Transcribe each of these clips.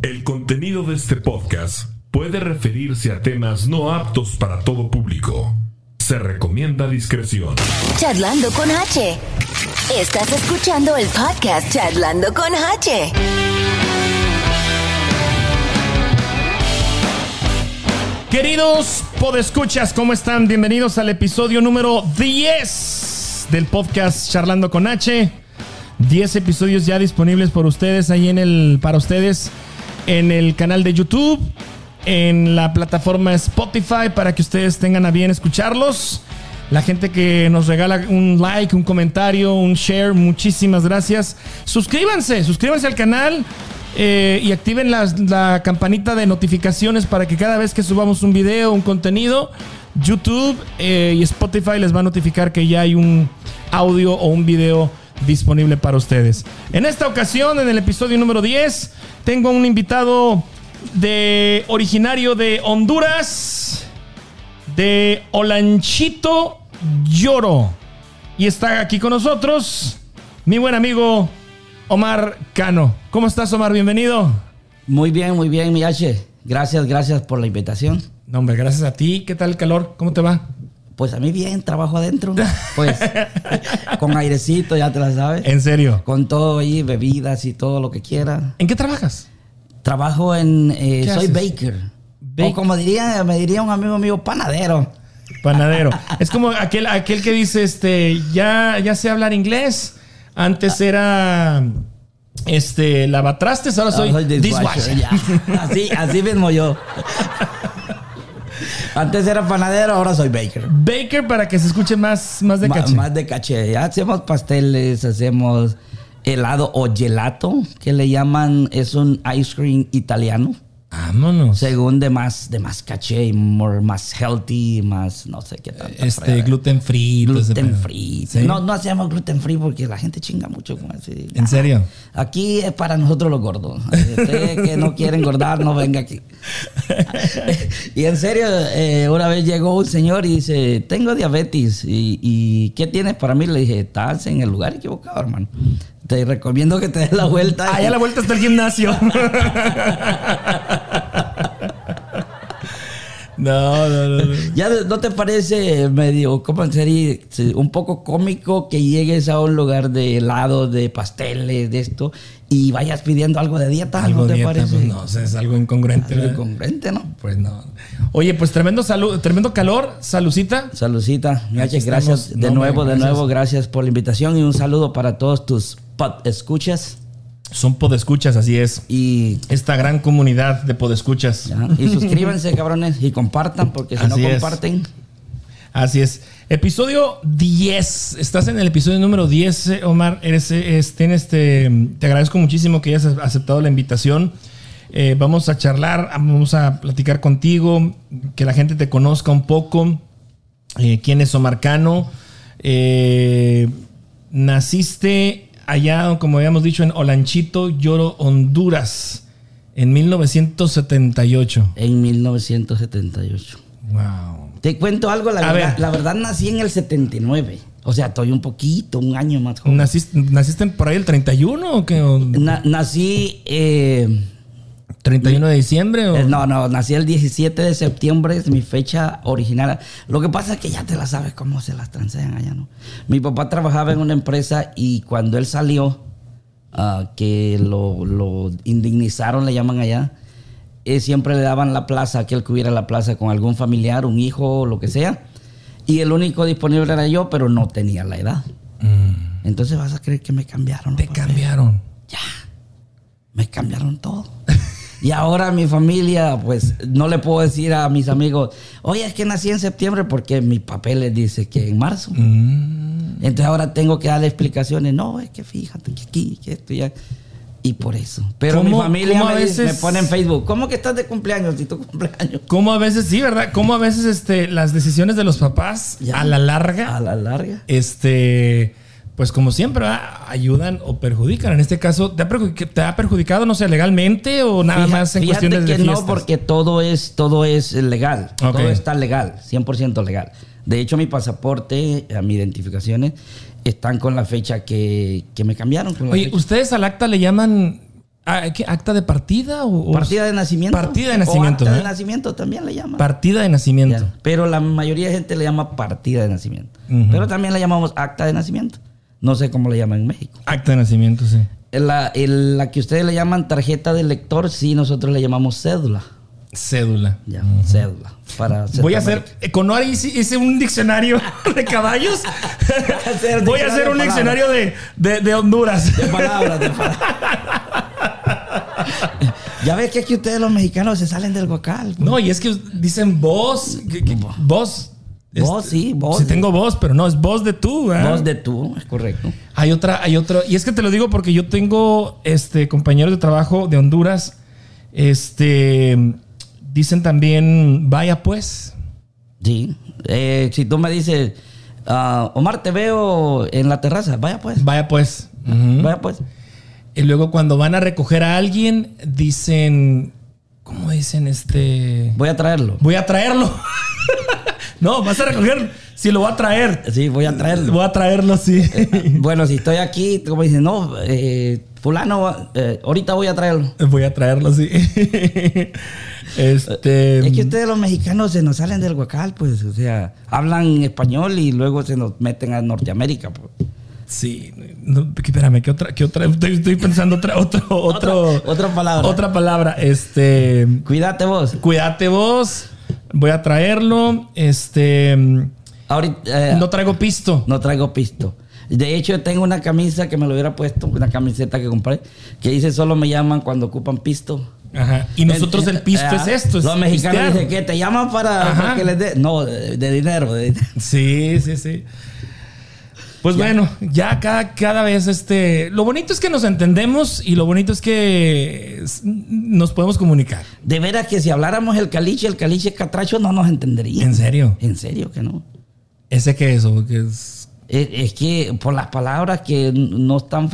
El contenido de este podcast puede referirse a temas no aptos para todo público. Se recomienda discreción. Charlando con H. Estás escuchando el podcast Charlando con H. Queridos podescuchas, ¿cómo están? Bienvenidos al episodio número 10 del podcast Charlando con H. 10 episodios ya disponibles por ustedes ahí en el para ustedes en el canal de YouTube, en la plataforma Spotify para que ustedes tengan a bien escucharlos. La gente que nos regala un like, un comentario, un share, muchísimas gracias. Suscríbanse, suscríbanse al canal eh, y activen la, campanita de notificaciones para que cada vez que subamos un video, un contenido, YouTube eh, y Spotify les va a notificar que ya hay un audio o un video disponible para ustedes. En esta ocasión, en el episodio número 10, tengo un invitado de originario de Honduras, de Olanchito Lloro. Y está aquí con nosotros mi buen amigo Omar Cano. ¿Cómo estás, Omar? Bienvenido. Muy bien, muy bien, mi H. Gracias, gracias por la invitación. No, hombre, gracias a ti. ¿Qué tal el calor? ¿Cómo te va? Pues a mí bien, trabajo adentro. Pues con airecito, ya te la sabes. En serio. Con todo ahí, bebidas y todo lo que quiera. ¿En qué trabajas? Trabajo en. eh, ¿Qué soy haces? baker. O como diría, me diría un amigo mío, panadero. Panadero. es como aquel, aquel que dice, este, ya, ya sé hablar inglés. Antes era, este, lavatrastes, ahora soy, Ah, soy dishwasher. ya. Así, así mismo yo. Antes era panadero, ahora soy baker. Baker para que se escuche más, más de caché. Más de caché. Ya hacemos pasteles, hacemos helado o gelato, que le llaman, es un ice cream italiano. Vámonos. Según de más, de más caché, y more- más healthy, más no sé qué tanto. Este, gluten free. gluten free. ¿Sí? No, no hacemos gluten free porque la gente chinga mucho con eso. ¿En serio? Aquí es para nosotros los gordos. Usted que no quiere engordar, no venga aquí. y en serio, eh, una vez llegó un señor y dice, tengo diabetes. ¿Y, y qué tienes para mí? Le dije, estás en el lugar equivocado, hermano. Te recomiendo que te des la vuelta. Ah, ya la vuelta está el gimnasio. no, no, no. no. ¿Ya no te parece medio, cómo sería, un poco cómico que llegues a un lugar de helado, de pasteles, de esto, y vayas pidiendo algo de dieta? Algo ¿No te dieta, parece? pues no, o sea, es algo incongruente. Incongruente, ¿no? Pues no. Oye, pues tremendo salud, tremendo calor, salucita. H, gracias estamos. de No, nuevo, de gracias. nuevo, gracias por la invitación y un saludo para todos tus pod escuchas Son podescuchas, así es. y, Esta gran comunidad de podescuchas. ya, y suscríbanse, cabrones, y compartan, porque si no es. comparten, Así es. Episodio 10. Estás en el episodio número 10, eh, Omar. Eres, eh, es- tienes este, te agradezco muchísimo que hayas aceptado la invitación. Eh, vamos a charlar, vamos a platicar contigo, que la gente te conozca un poco. Eh, ¿Quién es Omar Cano? Eh, naciste allá, como habíamos dicho, en Olanchito, Lloro, Honduras, en 1978. en 1978. Wow. Te cuento algo, la verdad, ver. la verdad nací en el 79. O sea, estoy un poquito, un año más joven. ¿Naciste, ¿Naciste por ahí el 31 o qué? ¿O Na- nací, eh, 31 de diciembre? O? eh, no, no, nací el 17 de septiembre, es mi fecha original. Lo que pasa es que ya te la sabes cómo se las transean allá, ¿no? Mi papá trabajaba en una empresa y cuando él salió, ah, que lo, lo indignizaron, le llaman allá, eh, siempre le daban la plaza, aquel que hubiera la plaza con algún familiar, un hijo, lo que sea. Y el único disponible era yo, pero no tenía la edad. Entonces vas a creer que me cambiaron. Te papeles. cambiaron. Ya. Me cambiaron todo. Y ahora mi familia, pues no le puedo decir a mis amigos, oye, es que nací en septiembre porque mi papel les dice que en marzo. Mm. Entonces ahora tengo que darle explicaciones. No, es que fíjate que aquí, que esto ya. Y por eso. Pero mi ¿Cómo- familia a me, dice- veces- me pone en Facebook, ¿cómo que estás de cumpleaños si tu cumpleaños? ¿Cómo a veces, sí, verdad? ¿Cómo a veces este, las decisiones de los papás Ya. a la larga, A la larga. este, pues como siempre, ¿verdad? ayudan o perjudican? En este caso, ¿te ha, te ha perjudicado, no sé, legalmente o nada Fija- más en fíjate cuestiones que de no, porque todo es, todo es legal. Todo está legal, 100% legal. De hecho, mi pasaporte, mis identificaciones, están con la fecha que, que me cambiaron. Oye, fecha. ¿ustedes al acta le llaman Ah, ¿qué? ¿Acta de partida o, Partida de nacimiento. Partida de nacimiento, O acta ¿eh? de nacimiento también le llaman. Partida de nacimiento. Ya. Pero la mayoría de gente le llama partida de nacimiento. Pero también le llamamos acta de nacimiento. No sé cómo le llaman en México. Acta de nacimiento, sí. La, el- la que ustedes le llaman tarjeta de lector, sí, nosotros le llamamos cédula. Cédula. Ya, cédula. Para Voy a hacer, eh, con Noari hice, hice un diccionario de caballos. hacer Voy a hacer un diccionario de, de- de Honduras. De palabras, de palabras. ya ves que aquí ustedes los mexicanos se salen del vocal. pues. No, y es que dicen que- que- voz. Voz, sí, voz. Sí tengo voz, pero no, es voz de tú. ¿eh? Voz de tú, es correcto. Hay otra, hay otro. Y es que te lo digo porque yo tengo este compañeros de trabajo de Honduras. Este dicen también, vaya pues. Sí. Eh, si tú me dices, ah, Omar, te veo en la terraza, vaya pues. Vaya pues. Vaya pues. Y luego cuando van a recoger a alguien, dicen, ¿cómo dicen este? Voy a traerlo. Voy a traerlo. no, vas a recoger. Si lo voy a traer. Sí, voy a traerlo. Voy a traerlo, sí. Bueno, si estoy aquí, como dicen, no, eh, fulano, eh, ahorita voy a traerlo. voy a traerlo, sí. este. Es que ustedes los mexicanos se nos salen del huacal, pues, o sea, hablan español y luego se nos meten a Norteamérica. Pues. Sí, no, espérame, ¿qué otra? ¿Qué otra? Estoy, estoy pensando otra, otro, otro, Otra- otra palabra. Otra palabra. Este, Cuídate vos. cuídate vos. Voy a traerlo. Este, Ahorita eh, no traigo pisto. no traigo pisto. De hecho, tengo una camisa que me lo hubiera puesto, una camiseta que compré, que dice solo me llaman cuando ocupan pisto. Ajá. Y nosotros el pisto Ah, es esto. es Los mexicanos dicen que te llaman para, que les dé. No, de, de dinero. de dinero. Sí, sí, sí. Pues bueno, ya cada, cada vez este. Lo bonito es que nos entendemos y lo bonito es que nos podemos comunicar. De veras que si habláramos el caliche, el caliche catracho, no nos entendería. ¿En serio? En serio que no. ¿Ese qué es? ¿O qué es? Es, es que por las palabras que no están...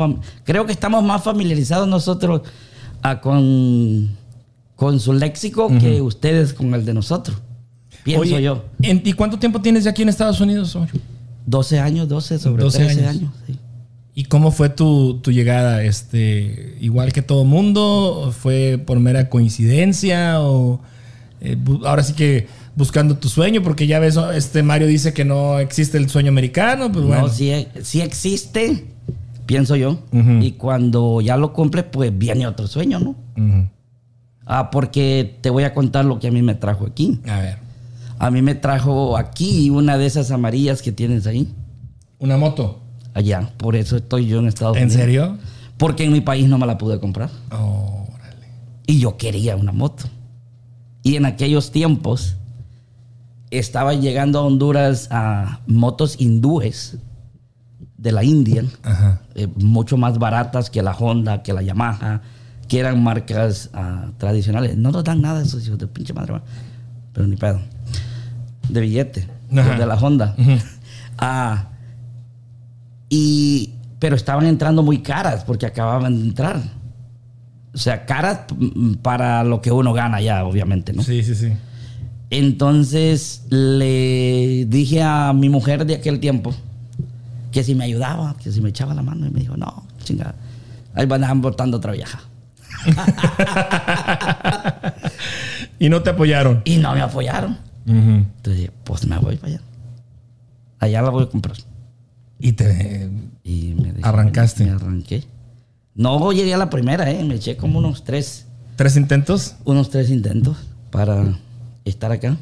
Creo que estamos más familiarizados nosotros ah, con, con su léxico que ustedes con el de nosotros. Pienso Oye, yo. ¿en- ¿Y cuánto tiempo tienes ya aquí en Estados Unidos, Omar? 12 años, 12, sobre 12 13 años. años. sí. ¿Y cómo fue tu, tu llegada? Este, igual que todo mundo, fue por mera coincidencia o eh, ahora sí que buscando tu sueño, porque ya ves, este Mario dice que no existe el sueño americano, pues bueno. No, sí, sí existe, pienso yo. Y cuando ya lo cumple, pues viene otro sueño, ¿no? Ah, porque te voy a contar lo que a mí me trajo aquí. A ver, A mí me trajo aquí una de esas amarillas que tienes ahí. una moto. Allá. Por eso estoy yo en Estados ¿En Unidos. serio? Porque en mi país no me la pude comprar. Órale. Y yo quería una moto. Y en aquellos tiempos estaba llegando a Honduras a motos hindúes de la India, eh, mucho más baratas que la Honda, que la Yamaha, que eran marcas ah, tradicionales. No nos dan nada esos hijos de pinche madre, pero ni pedo. De billete, los de la Honda. Ah, y, pero estaban entrando muy caras porque acababan de entrar. O sea, caras para lo que uno gana ya, obviamente, ¿no? Sí, sí, sí. Entonces le dije a mi mujer de aquel tiempo que si me ayudaba, que si me echaba la mano. Y me dijo, no, chingada, ahí van a botando otra vieja. Y no te apoyaron. Y no me apoyaron. Entonces dije, pues me voy para allá. Allá la voy a comprar. Y te... Y me dejé- Arrancaste. Me arranqué. No llegué a la primera, ¿eh? Me eché como unos tres, ¿Tres intentos? unos tres intentos para estar acá.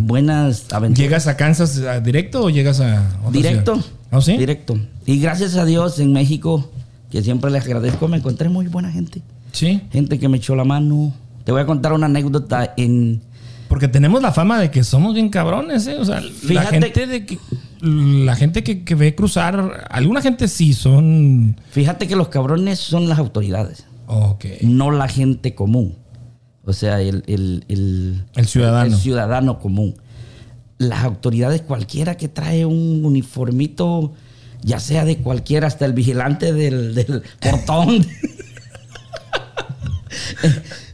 Buenas aventuras. ¿Llegas a Kansas directo o llegas a otra Directo. ¿Ah, sí? Directo. Y gracias a Dios en México, que siempre les agradezco, me encontré muy buena gente. Sí. Gente que me echó la mano. Te voy a contar una anécdota en... Porque tenemos la fama de que somos bien cabrones, ¿eh? O sea, la Fíjate- gente de que. La gente que, que ve cruzar. Alguna gente sí son. Fíjate que los cabrones son las autoridades, Ok. no la gente común. O sea, el, el, el, El ciudadano. el ciudadano común. Las autoridades, cualquiera que trae un uniformito, ya sea de cualquiera, hasta el vigilante del, del portón,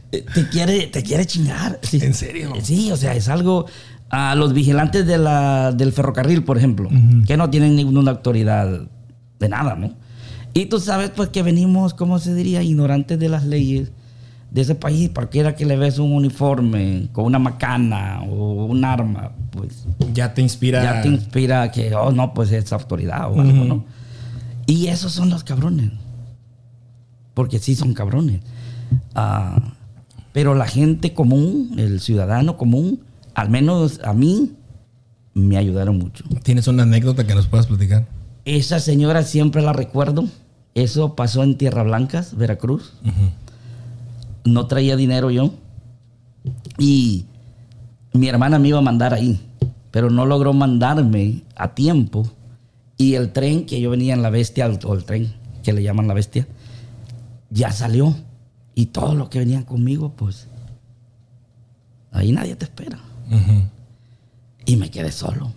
te, quiere, te quiere chingar. Sí. ¿En serio? Sí, o sea, es algo... A los vigilantes de la, del ferrocarril, por ejemplo, que no tienen ninguna autoridad de nada, ¿no? Y tú sabes pues que venimos, ¿cómo se diría? Ignorantes de las leyes de ese país. Cualquiera que le ves un uniforme con una macana o un arma, pues Ya te inspira. ya te inspira que, oh, no, pues es autoridad o algo, ¿no? Y esos son los cabrones. Porque sí son cabrones. Ah, pero la gente común, el ciudadano común, al menos a mí, me ayudaron mucho. ¿Tienes una anécdota que nos puedas platicar? Esa señora siempre la recuerdo. Eso pasó en Tierra Blancas, Veracruz. No traía dinero yo. Y mi hermana me iba a mandar ahí, pero no logró mandarme a tiempo. Y el tren que yo venía en la bestia, o el tren que le llaman la bestia, ya salió. Y todos los que venían conmigo, pues, ahí nadie te espera. Y me quedé solo.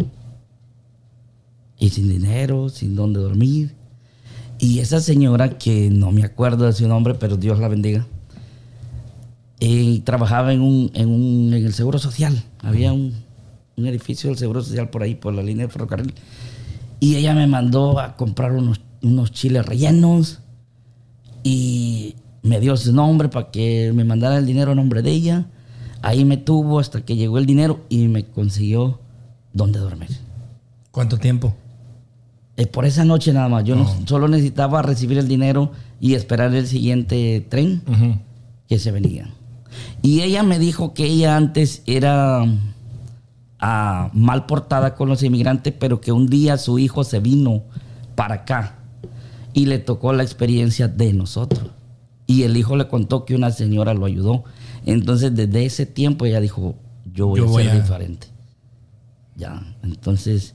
Y sin dinero, sin dónde dormir. Y esa señora, que no me acuerdo de su nombre, pero Dios la bendiga, eh, trabajaba en, un, en, un- en el Seguro Social. Había un, un edificio del Seguro Social por ahí, por la línea de ferrocarril. Y ella me mandó a comprar unos, unos chiles rellenos y me dio su nombre para que me mandara el dinero a nombre de ella. Ahí me tuvo hasta que llegó el dinero y me consiguió dónde dormir. ¿Cuánto tiempo? Eh, por esa noche nada más. Yo no- solo necesitaba recibir el dinero y esperar el siguiente tren que se venía. Y ella me dijo que ella antes era ah, mal portada con los inmigrantes, pero que un día su hijo se vino para acá y le tocó la experiencia de nosotros. Y el hijo le contó que una señora lo ayudó. Entonces, desde ese tiempo ella dijo, yo voy Yo a voy ser a- diferente. Ya, entonces,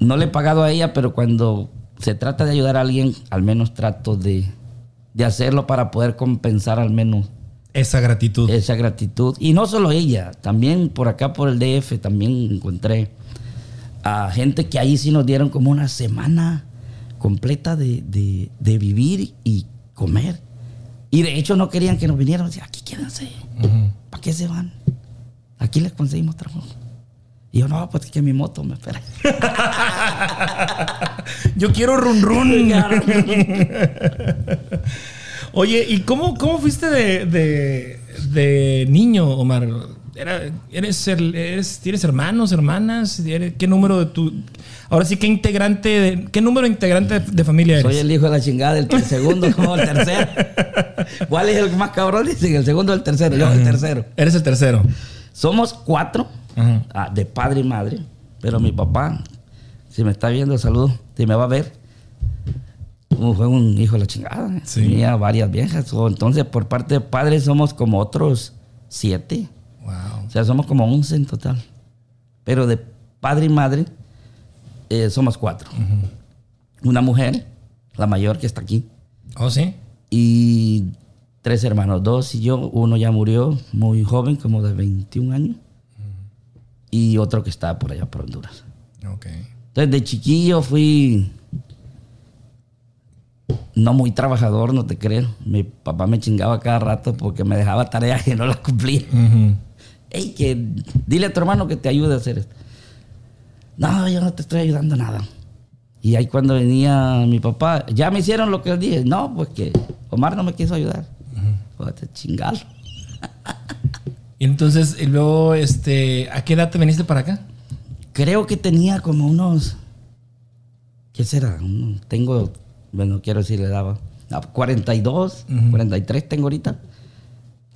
no le he pagado a ella, pero cuando se trata de ayudar a alguien, al menos trato de, de hacerlo para poder compensar al menos Esa gratitud. esa gratitud. Y no solo ella, también por acá, por el DF, también encontré a gente que ahí sí nos dieron como una semana completa de, de- de vivir y comer. Y de hecho no querían que nos vinieran. Decían, aquí quédense. ¿Para qué se van? Aquí les conseguimos trabajo. Y yo, no, pues que mi moto me espera. Yo quiero run run. Oye, ¿y cómo, cómo fuiste de, de, de niño, Omar? Era- eres, el- eres- ¿Tienes hermanos, hermanas? ¿Eres- ¿Qué número de tu... Ahora sí, ¿qué integrante, de- qué número integrante de, de familia eres? Soy el hijo de la chingada ter- segundo como el tercero. ¿Cuál es el más cabrón? Dicen, el segundo o el tercero. Yo, el tercero. Eres el tercero. Somos cuatro, ah, de padre y madre, pero mi papá, si me está viendo, saludo, si me va a ver, uh, fue un hijo de la chingada. Sí. Tenía varias viejas. entonces, por parte de padre, somos como otros siete. Wow. O sea, somos como once en total. Pero de padre y madre, eh, somos cuatro. Una mujer, la mayor que está aquí, ¿Oh, sí? y tres hermanos, dos y yo. Uno ya murió muy joven, como de 21 años. Y otro que está por allá por Honduras. Ok. Entonces, de chiquillo fui no muy trabajador, no te creo. Mi papá me chingaba cada rato porque me dejaba tareas y no las cumplía. Ujú. Ey, que dile a tu hermano que te ayude a hacer esto. No, yo no te estoy ayudando nada. Y ahí cuando venía mi papá, ya me hicieron lo que él dije. No, pues que Omar no me quiso ayudar. Jódete, chingalo. Y entonces, y luego, este, ¿a qué edad te viniste para acá? Creo que tenía como unos. ¿Qué será? Tengo, bueno, quiero decir, le daba. ah, 42, 43 tengo ahorita.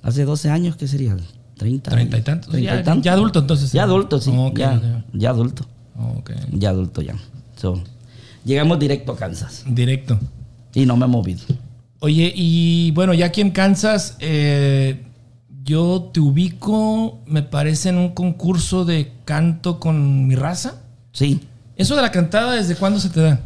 Hace 12 años, ¿qué sería? 30. Treinta y tantos. Treinta y Ya- tantos. ya adulto, entonces. Ya adulto, sí. Ya, ya adulto. Ok. Ya adulto, ya. So, llegamos directo a Kansas. Directo. Y no me he movido. Oye, y bueno, ya aquí en Kansas, eh, yo te ubico, me parece, en un concurso de canto con mi raza. Sí. ¿Eso de la cantada desde cuándo se te da?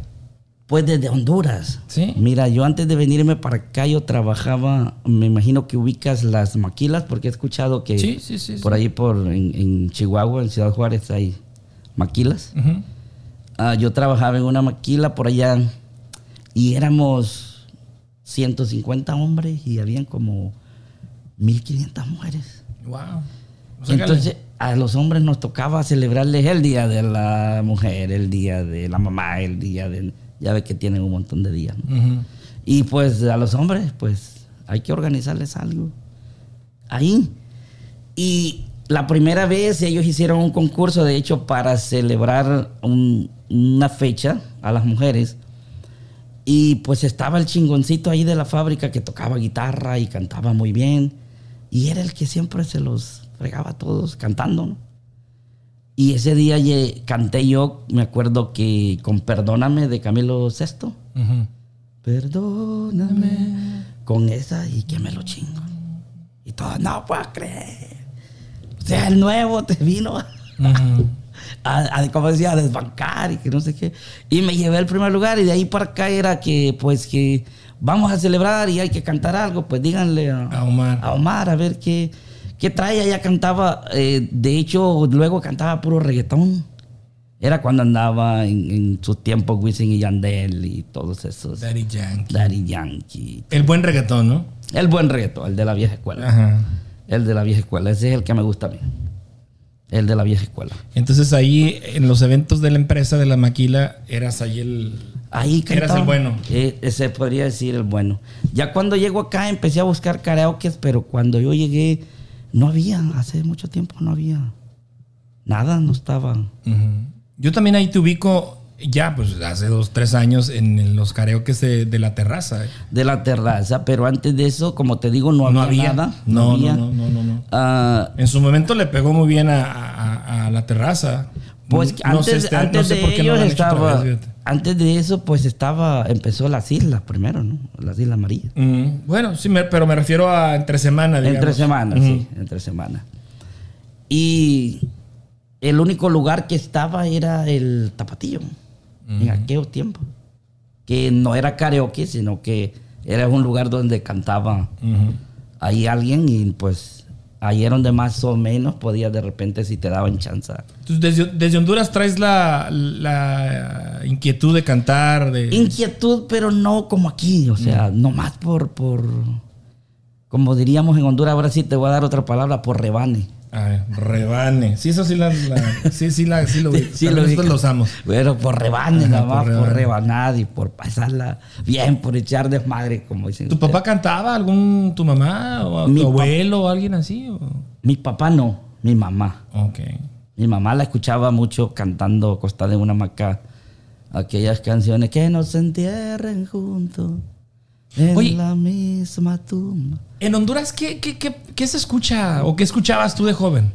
Pues desde Honduras. Sí. Mira, yo antes de venirme para acá, yo trabajaba, me imagino que ubicas las maquilas, porque he escuchado que Sí, sí, sí, por ahí, por en, en Chihuahua, en Ciudad Juárez, hay maquilas. Ah, yo trabajaba en una maquila por allá y éramos 150 hombres y habían como 1500 mujeres. Wow. Entonces, a los hombres nos tocaba celebrarles el día de la mujer, el día de la mamá, el día de... Ya ve que tienen un montón de días. Y pues a los hombres, pues hay que organizarles algo. Ahí. Y la primera vez ellos hicieron un concurso, de hecho, para celebrar un- una fecha a las mujeres. Y pues estaba el chingoncito ahí de la fábrica que tocaba guitarra y cantaba muy bien. Y era el que siempre se los fregaba a todos cantando, ¿no? Y ese día canté yo, me acuerdo que con Perdóname de Camilo VI. Perdóname. Con esa y que me lo chingo. Y todo, no puedo creer. O sea, el nuevo te vino a, como decía, a desbancar y que no sé qué. Y me llevé al primer lugar y de ahí para acá era que, pues, que vamos a celebrar y hay que cantar algo. Pues díganle a, A Omar. a Omar a ver qué, qué trae. Ella cantaba, eh, de hecho, luego cantaba puro reggaetón. Era cuando andaba en, en sus tiempos Wisin y Yandel y todos esos. Daddy Yankee. Daddy Yankee. El buen reggaetón, ¿no? El buen reto, el de la vieja escuela. Ajá. El de la vieja escuela. Ese es el que me gusta a mí. El de la vieja escuela. Entonces ahí en los eventos de la empresa de la maquila eras ahí el... Ahí Eras cantaba. el bueno. Eh, ese podría decir el bueno. Ya cuando llego acá empecé a buscar karaokes, pero cuando yo llegué no había, hace mucho tiempo no había. Nada, no estaba. Yo también ahí te ubico ya, pues hace dos, tres años en los karaokes de, de la terraza. ¿eh? De la terraza, pero antes de eso, como te digo, no, No había, había. nada. No, había. no, no, no, no. Ah, En su momento le pegó muy bien a, a- a la terraza. Pues No antes, antes no sé de ellos estaba, vez, antes de eso pues estaba, empezó las islas primero, ¿no? Las islas Marías. Mm, bueno, sí, me- pero me refiero a entre semana, digamos. Entre semanas, Ujú. sí, entre semanas. Y el único lugar que estaba era el Tapatío, en aquellos tiempos. Que no era karaoke, sino que era un lugar donde cantaba ahí alguien y pues ahí era donde más o menos podías de repente si te daban chance. Entonces, desde, desde Honduras traes la, la inquietud de cantar, de... Inquietud, pero no como aquí, o sea, no más por, por, como diríamos en Honduras, ahora sí te voy a dar otra palabra, por rebane. Ay, rebane. Sí, eso sí, la, la- sí, sí, la, sí lo. Sí, lo nosotros lo usamos. Bueno, por rebane, Ajá, nada por más, por, rebanar y por pasarla bien, por echar desmadre, como dicen. ¿Tu ustedes. papá cantaba? ¿Algún, tu mamá? ¿O Mi tu abuelo o alguien así? o? Mi papá no, mi mamá. Ok. Mi mamá la escuchaba mucho cantando acostada en una hamaca aquellas canciones que nos entierren juntos en Oye. la misma tumba. En Honduras, ¿qué, qué, qué, qué se escucha o qué escuchabas tú de joven?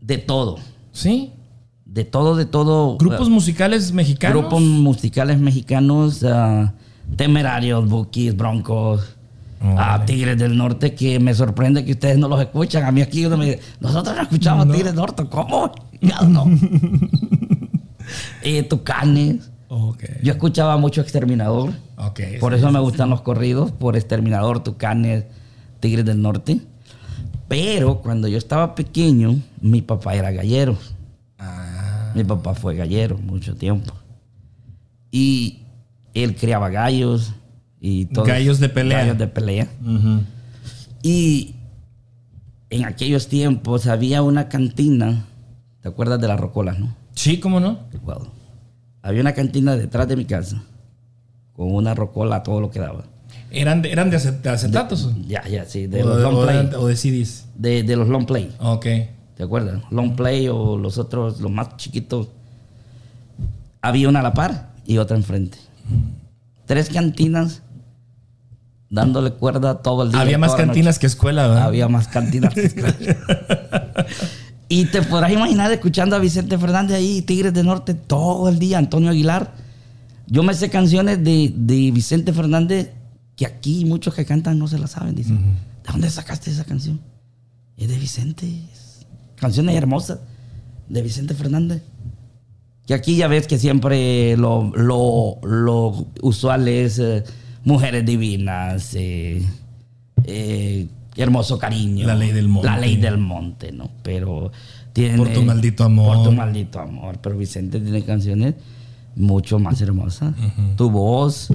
De todo, ¿Sí? de todo, de todo. ¿Grupos eh, musicales mexicanos? grupos musicales mexicanos, ah, temerarios, buquis, broncos. a Órale. Tigres del Norte, que me sorprende que ustedes no los escuchan. A mí aquí uno me dice, nosotros no escuchamos Tigres del Norte. ¿Cómo? No. Eh, Tucanes. Yo escuchaba mucho Exterminador. Por eso me gustan los corridos, por Exterminador, Tucanes, Tigres del Norte. Pero cuando yo estaba pequeño, mi papá era gallero. Ah. Mi papá fue gallero mucho tiempo. Y él criaba gallos y todo. Gallos de pelea. Gallos de pelea. Y en aquellos tiempos había una cantina. ¿Te acuerdas de las rocolas, no? Sí, ¿cómo no? Well, había una cantina detrás de mi casa con una rocola a todo lo que daba. ¿Eran de, eran de, acet- de acetatos? Ya, ya, sí, de o, los de, long o play. de- o de CDs. De, de los long play. Ok. ¿Te acuerdas? Long play o los otros, los más chiquitos. Había una a la par y otra enfrente. Tres cantinas dándole cuerda todo el día. Había más cantinas que escuela, ¿verdad? Había más cantinas. que escuela. y te podrás imaginar escuchando a Vicente Fernández ahí, Tigres del Norte, todo el día, Antonio Aguilar. Yo me sé canciones de, de Vicente Fernández que aquí muchos que cantan no se las saben. Dicen, ¿de dónde sacaste esa canción? Es de Vicente. es- Canciones hermosas de Vicente Fernández. Que aquí ya ves que siempre lo, lo, lo usual es eh, mujeres divinas, eh, eh, hermoso cariño. La ley del monte. La ley del monte, ¿no? Pero tiene... Por tu maldito amor. Por tu maldito amor. Pero Vicente tiene canciones mucho más hermosas. Tu voz.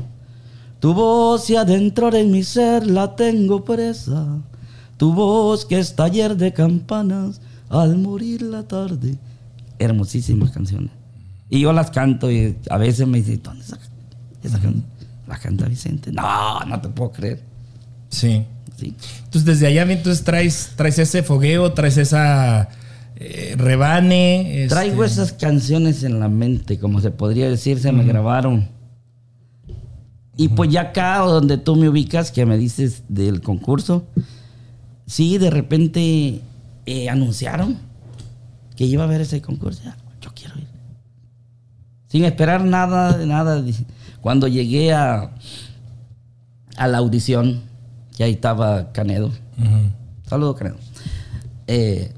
Tu voz y adentro de mi ser la tengo presa. Tu voz que es taller de campanas al morir la tarde. Hermosísimas canciones. Y yo las canto y a veces me dicen, ¿dónde esa, esa can- La canta Vicente. No, no te puedo creer. Sí. Sí. Entonces desde allá entonces traes, traes ese fogueo, traes esa eh, rebane. este- Traigo esas canciones en la mente, como se podría decir, se me grabaron. Y pues ya acá donde tú me ubicas, que me dices del concurso, sí, de repente eh, anunciaron que iba a haber ese concurso. Yo quiero ir. Sin esperar nada, de nada. Cuando llegué a, a la audición, que ahí estaba Canedo. Saludos, Canedo. Eh,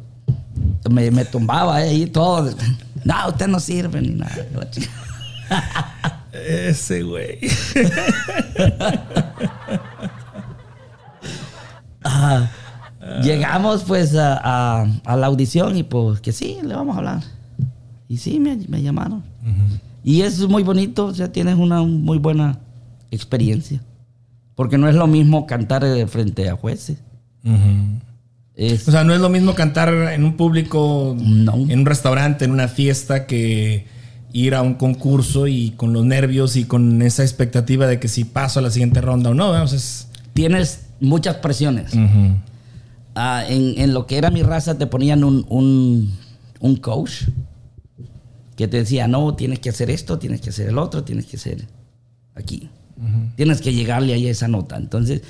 me, me tumbaba ahí todo. No, usted no sirve ni nada. Ese güey. Ah, llegamos pues a, a- a la audición y pues que sí, le vamos a hablar. Y sí, me, me llamaron. Y es muy bonito, o sea, tienes una muy buena experiencia. Porque no es lo mismo cantar eh, frente a jueces. Es, O sea, no es lo mismo cantar en un público, No. en un restaurante, en una fiesta, que ir a un concurso y con los nervios y con esa expectativa de que si paso a la siguiente ronda o no. Vamos, es. tienes muchas presiones. Ah, en, en lo que era mi raza te ponían un, un, un coach que te decía, no, tienes que hacer esto, tienes que hacer el otro, tienes que hacer aquí. Tienes que llegarle ahí a esa nota. Entonces,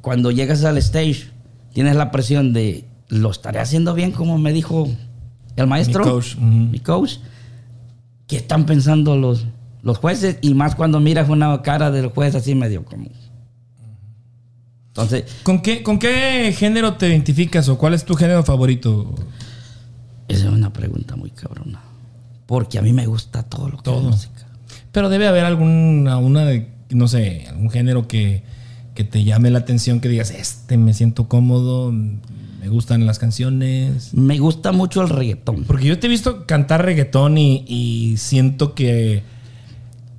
cuando llegas al stage, tienes la presión de, lo estaré haciendo bien como me dijo el maestro, Mi coach, ujú. mi coach. ¿Qué están pensando los, los jueces? Y más cuando miras una cara del juez así medio como... Entonces, ¿Con qué, ¿Con qué género te identificas o cuál es tu género favorito? Esa es una pregunta muy cabrona. Porque a mí me gusta todo lo que Todo. es música. Pero debe haber alguna, una de, no sé, algún género que, que te llame la atención, que digas, este me siento cómodo, me gustan las canciones. Me gusta mucho el reggaetón. Porque yo te he visto cantar reggaetón y, y siento que.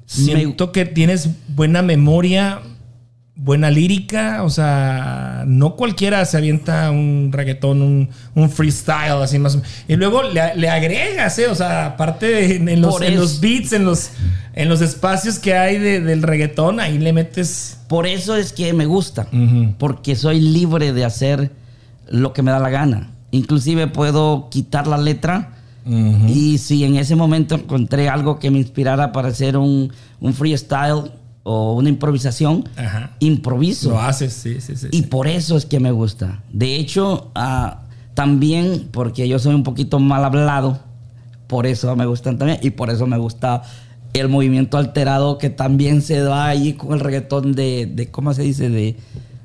Siento que tienes buena memoria, buena lírica. O sea, no cualquiera se avienta un reggaetón, un, un freestyle, así más. Y luego le, le agregas, ¿eh? O sea, aparte de- en, los, Por en los beats, en los, en los espacios que hay de- del reggaetón, ahí le metes. Por eso es que me gusta. Ujú. Porque soy libre de hacer lo que me da la gana. Inclusive puedo quitar la letra. Ujú. Y si en ese momento encontré algo que me inspirara para hacer un, un freestyle o una improvisación, Ajá. improviso. Lo haces, sí, sí, sí. Y sí. por eso es que me gusta. De hecho, ah, también porque yo soy un poquito mal hablado, por eso me gustan también. Y por eso me gusta el movimiento alterado que también se da ahí con el reggaetón de, de ¿cómo se dice? De,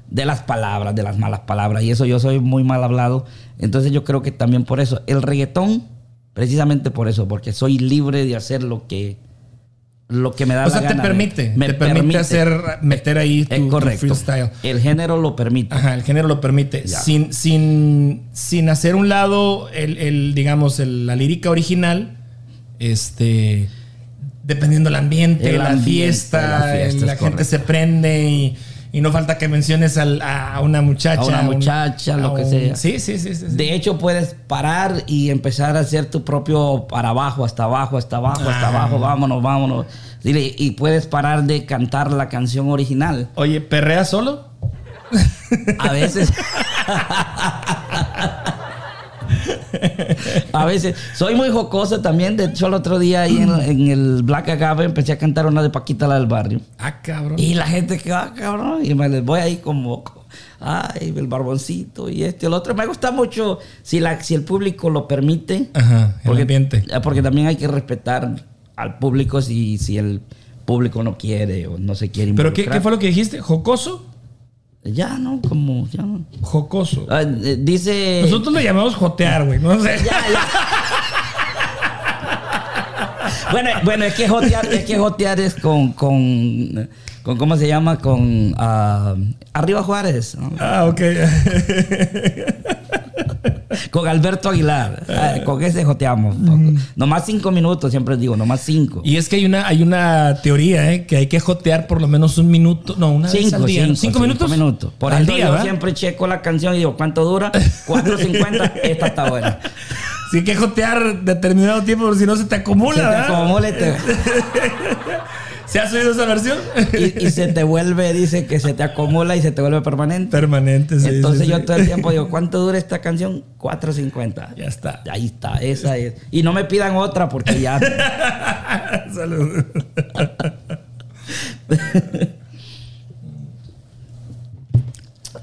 de las palabras, de las malas palabras. Y eso yo soy muy mal hablado. Entonces yo creo que también por eso. El reggaetón, precisamente por eso, porque soy libre de hacer lo que, lo que me da O la sea, te permite, Me te permite, hacer, meter ahí tu, Es tu correcto. freestyle. El género lo permite. Ajá, el género lo permite. Ya. Sin, sin, sin hacer un lado el, el, digamos, el- la lírica original, este, dependiendo del ambiente, El la ambiente, fiesta, la fiesta, la gente correcto. se prende y, y no falta que menciones al- a una muchacha. A una un- muchacha, lo que un- sea. Sí, sí, sí. sí, sí. De hecho, puedes parar y empezar a hacer tu propio para abajo, hasta abajo, hasta abajo, hasta Ah. abajo, vámonos, vámonos. Dile, Y puedes parar de cantar la canción original. Oye, ¿perrea solo? A veces. A veces. Soy muy jocoso también. De hecho, el otro día ahí en, en el Black Agave empecé a cantar una de Paquita, la del barrio. Ah, cabrón. Y la gente que va, cabrón, y me les voy ahí como, ay, el barboncito y este, el otro. Me gusta mucho si, la, si el público lo permite. Ajá, el porque, ambiente. eh, porque también hay que respetar al público si, si el público no quiere o no se quiere ¿Pero qué, involucrar. qué fue lo que dijiste? ¿Jocoso? Ya, ¿no? Como, ya. no. Jocoso. Ah, eh, dice... Nosotros lo llamamos jotear, güey. No sé. Ya, ya. bueno, bueno, es que jotear, es que jotear es con, con, con ¿cómo se llama? Con ah, Arriba Juárez, ¿no? Ah, ok. con Alberto Aguilar. Ah, con ese joteamos. Nomás cinco minutos, siempre digo, nomás cinco. Y es que hay una, hay una teoría, ¿eh? Que hay que jotear por lo menos un minuto. No, una vez Cinco, al día. cinco, ¿Cinco, cinco minutos? minutos. Por al día, yo ¿verdad? siempre checo la canción y digo, ¿cuánto dura? 4.50, esta está buena. Sí, hay que jotear determinado tiempo, porque si no se te acumula. Se te ¿verdad? acumula y te- ¿Se has oído esa versión? y, y se te vuelve, dice que se te acumula y se te vuelve permanente. Permanente, sí. Entonces sí, yo sí. todo el tiempo digo, ¿cuánto dura esta canción? 4.50. Ya está. Ahí está, esa es. Y no me pidan otra porque ya. Salud.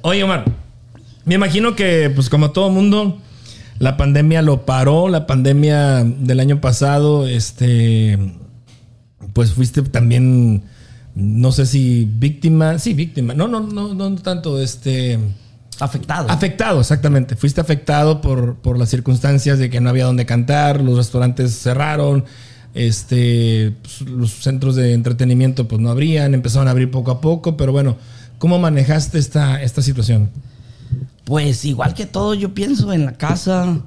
Oye, Omar, me imagino que, pues como todo mundo, la pandemia lo paró, la pandemia del año pasado, este, pues fuiste también, no sé si víctima, sí, víctima, no, no, no, no tanto, este, Afectado. Afectado, exactamente. Fuiste afectado por, por las circunstancias de que no había donde cantar, los restaurantes cerraron, este, pues, los centros de entretenimiento pues no abrían, empezaron a abrir poco a poco, pero bueno, ¿cómo manejaste esta, esta situación? Pues igual que todo, yo pienso en la casa,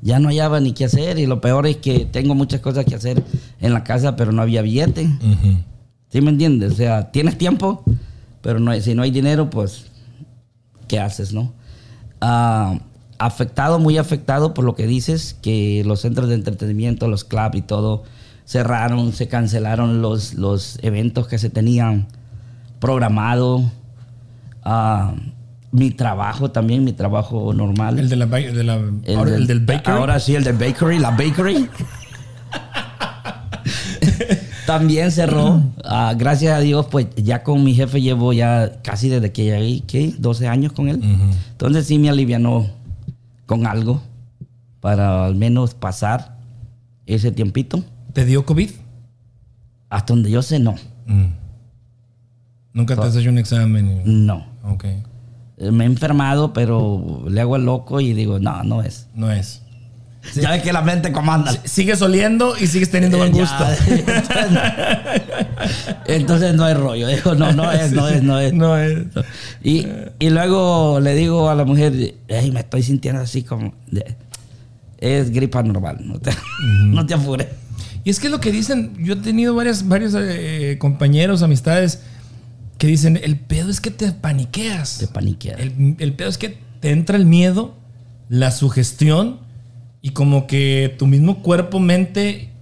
ya no hallaba ni qué hacer y lo peor es que tengo muchas cosas que hacer en la casa, pero no había billete. ¿Sí me entiendes? O sea, tienes tiempo, pero no, si no hay dinero, pues, ¿qué haces, no? Ah, afectado, muy afectado por lo que dices, que los centros de entretenimiento, los clubs y todo cerraron, se cancelaron los, los eventos que se tenían programado. Ah, mi trabajo también, mi trabajo normal. El, de la, de la- El ahora, el del bakery. Ahora sí, el del bakery, la bakery. También cerró. Ah, gracias a Dios, pues ya con mi jefe llevo ya casi desde que llegué, ¿qué? 12 años con él. Entonces sí me alivianó con algo para al menos pasar ese tiempito. ¿Te dio COVID? Hasta donde yo sé, no. Mm. Nunca te has hecho un examen. No. Ok. Eh, Me he enfermado, pero le hago el loco y digo, no, no es. No es. Ya ves que la mente comanda. Sigues oliendo y sigues teniendo buen Ya, gusto. Entonces no es rollo. Digo, no, no es, no es, no es. No es. Y, y luego le digo a la mujer, "Ey, me estoy sintiendo así como... es gripa normal, no te, no te apures. Y es que lo que dicen, yo he tenido varias, varios eh, compañeros, amistades, que dicen, el pedo es que te paniqueas. Te paniqueas. El, el pedo es que te entra el miedo, la sugestión y como que tu mismo cuerpo, mente,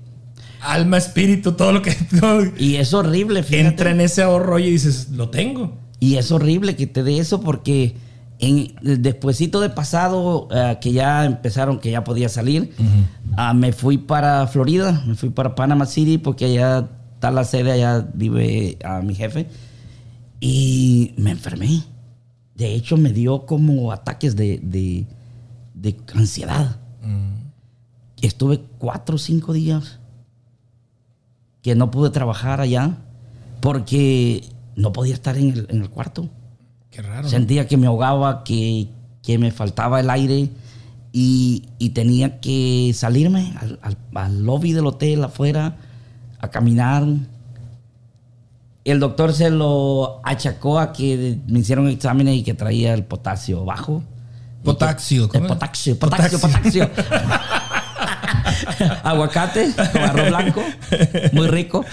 alma, espíritu, todo lo que todo Y es horrible, fíjate. entra en ese ahorro y dices, lo tengo. Y es horrible que te dé eso porque en, despuesito de pasado, eh, que ya empezaron, que ya podía salir, ah, me fui para Florida, me fui para Panama City porque allá está la sede, allá vive a mi jefe. Y me enfermé. De hecho, me dio como ataques de, de- de ansiedad. Estuve cuatro o cinco días que no pude trabajar allá porque no podía estar en el, en el cuarto. Qué raro. Sentía que me ahogaba, que, que me faltaba el aire y, y tenía que salirme al, al- al lobby del hotel afuera a caminar. El doctor se lo achacó a que me hicieron exámenes y que traía el potasio bajo. Potasio, El ¿cómo? potasio, potasio, potasio. Aguacate con arroz blanco, muy rico.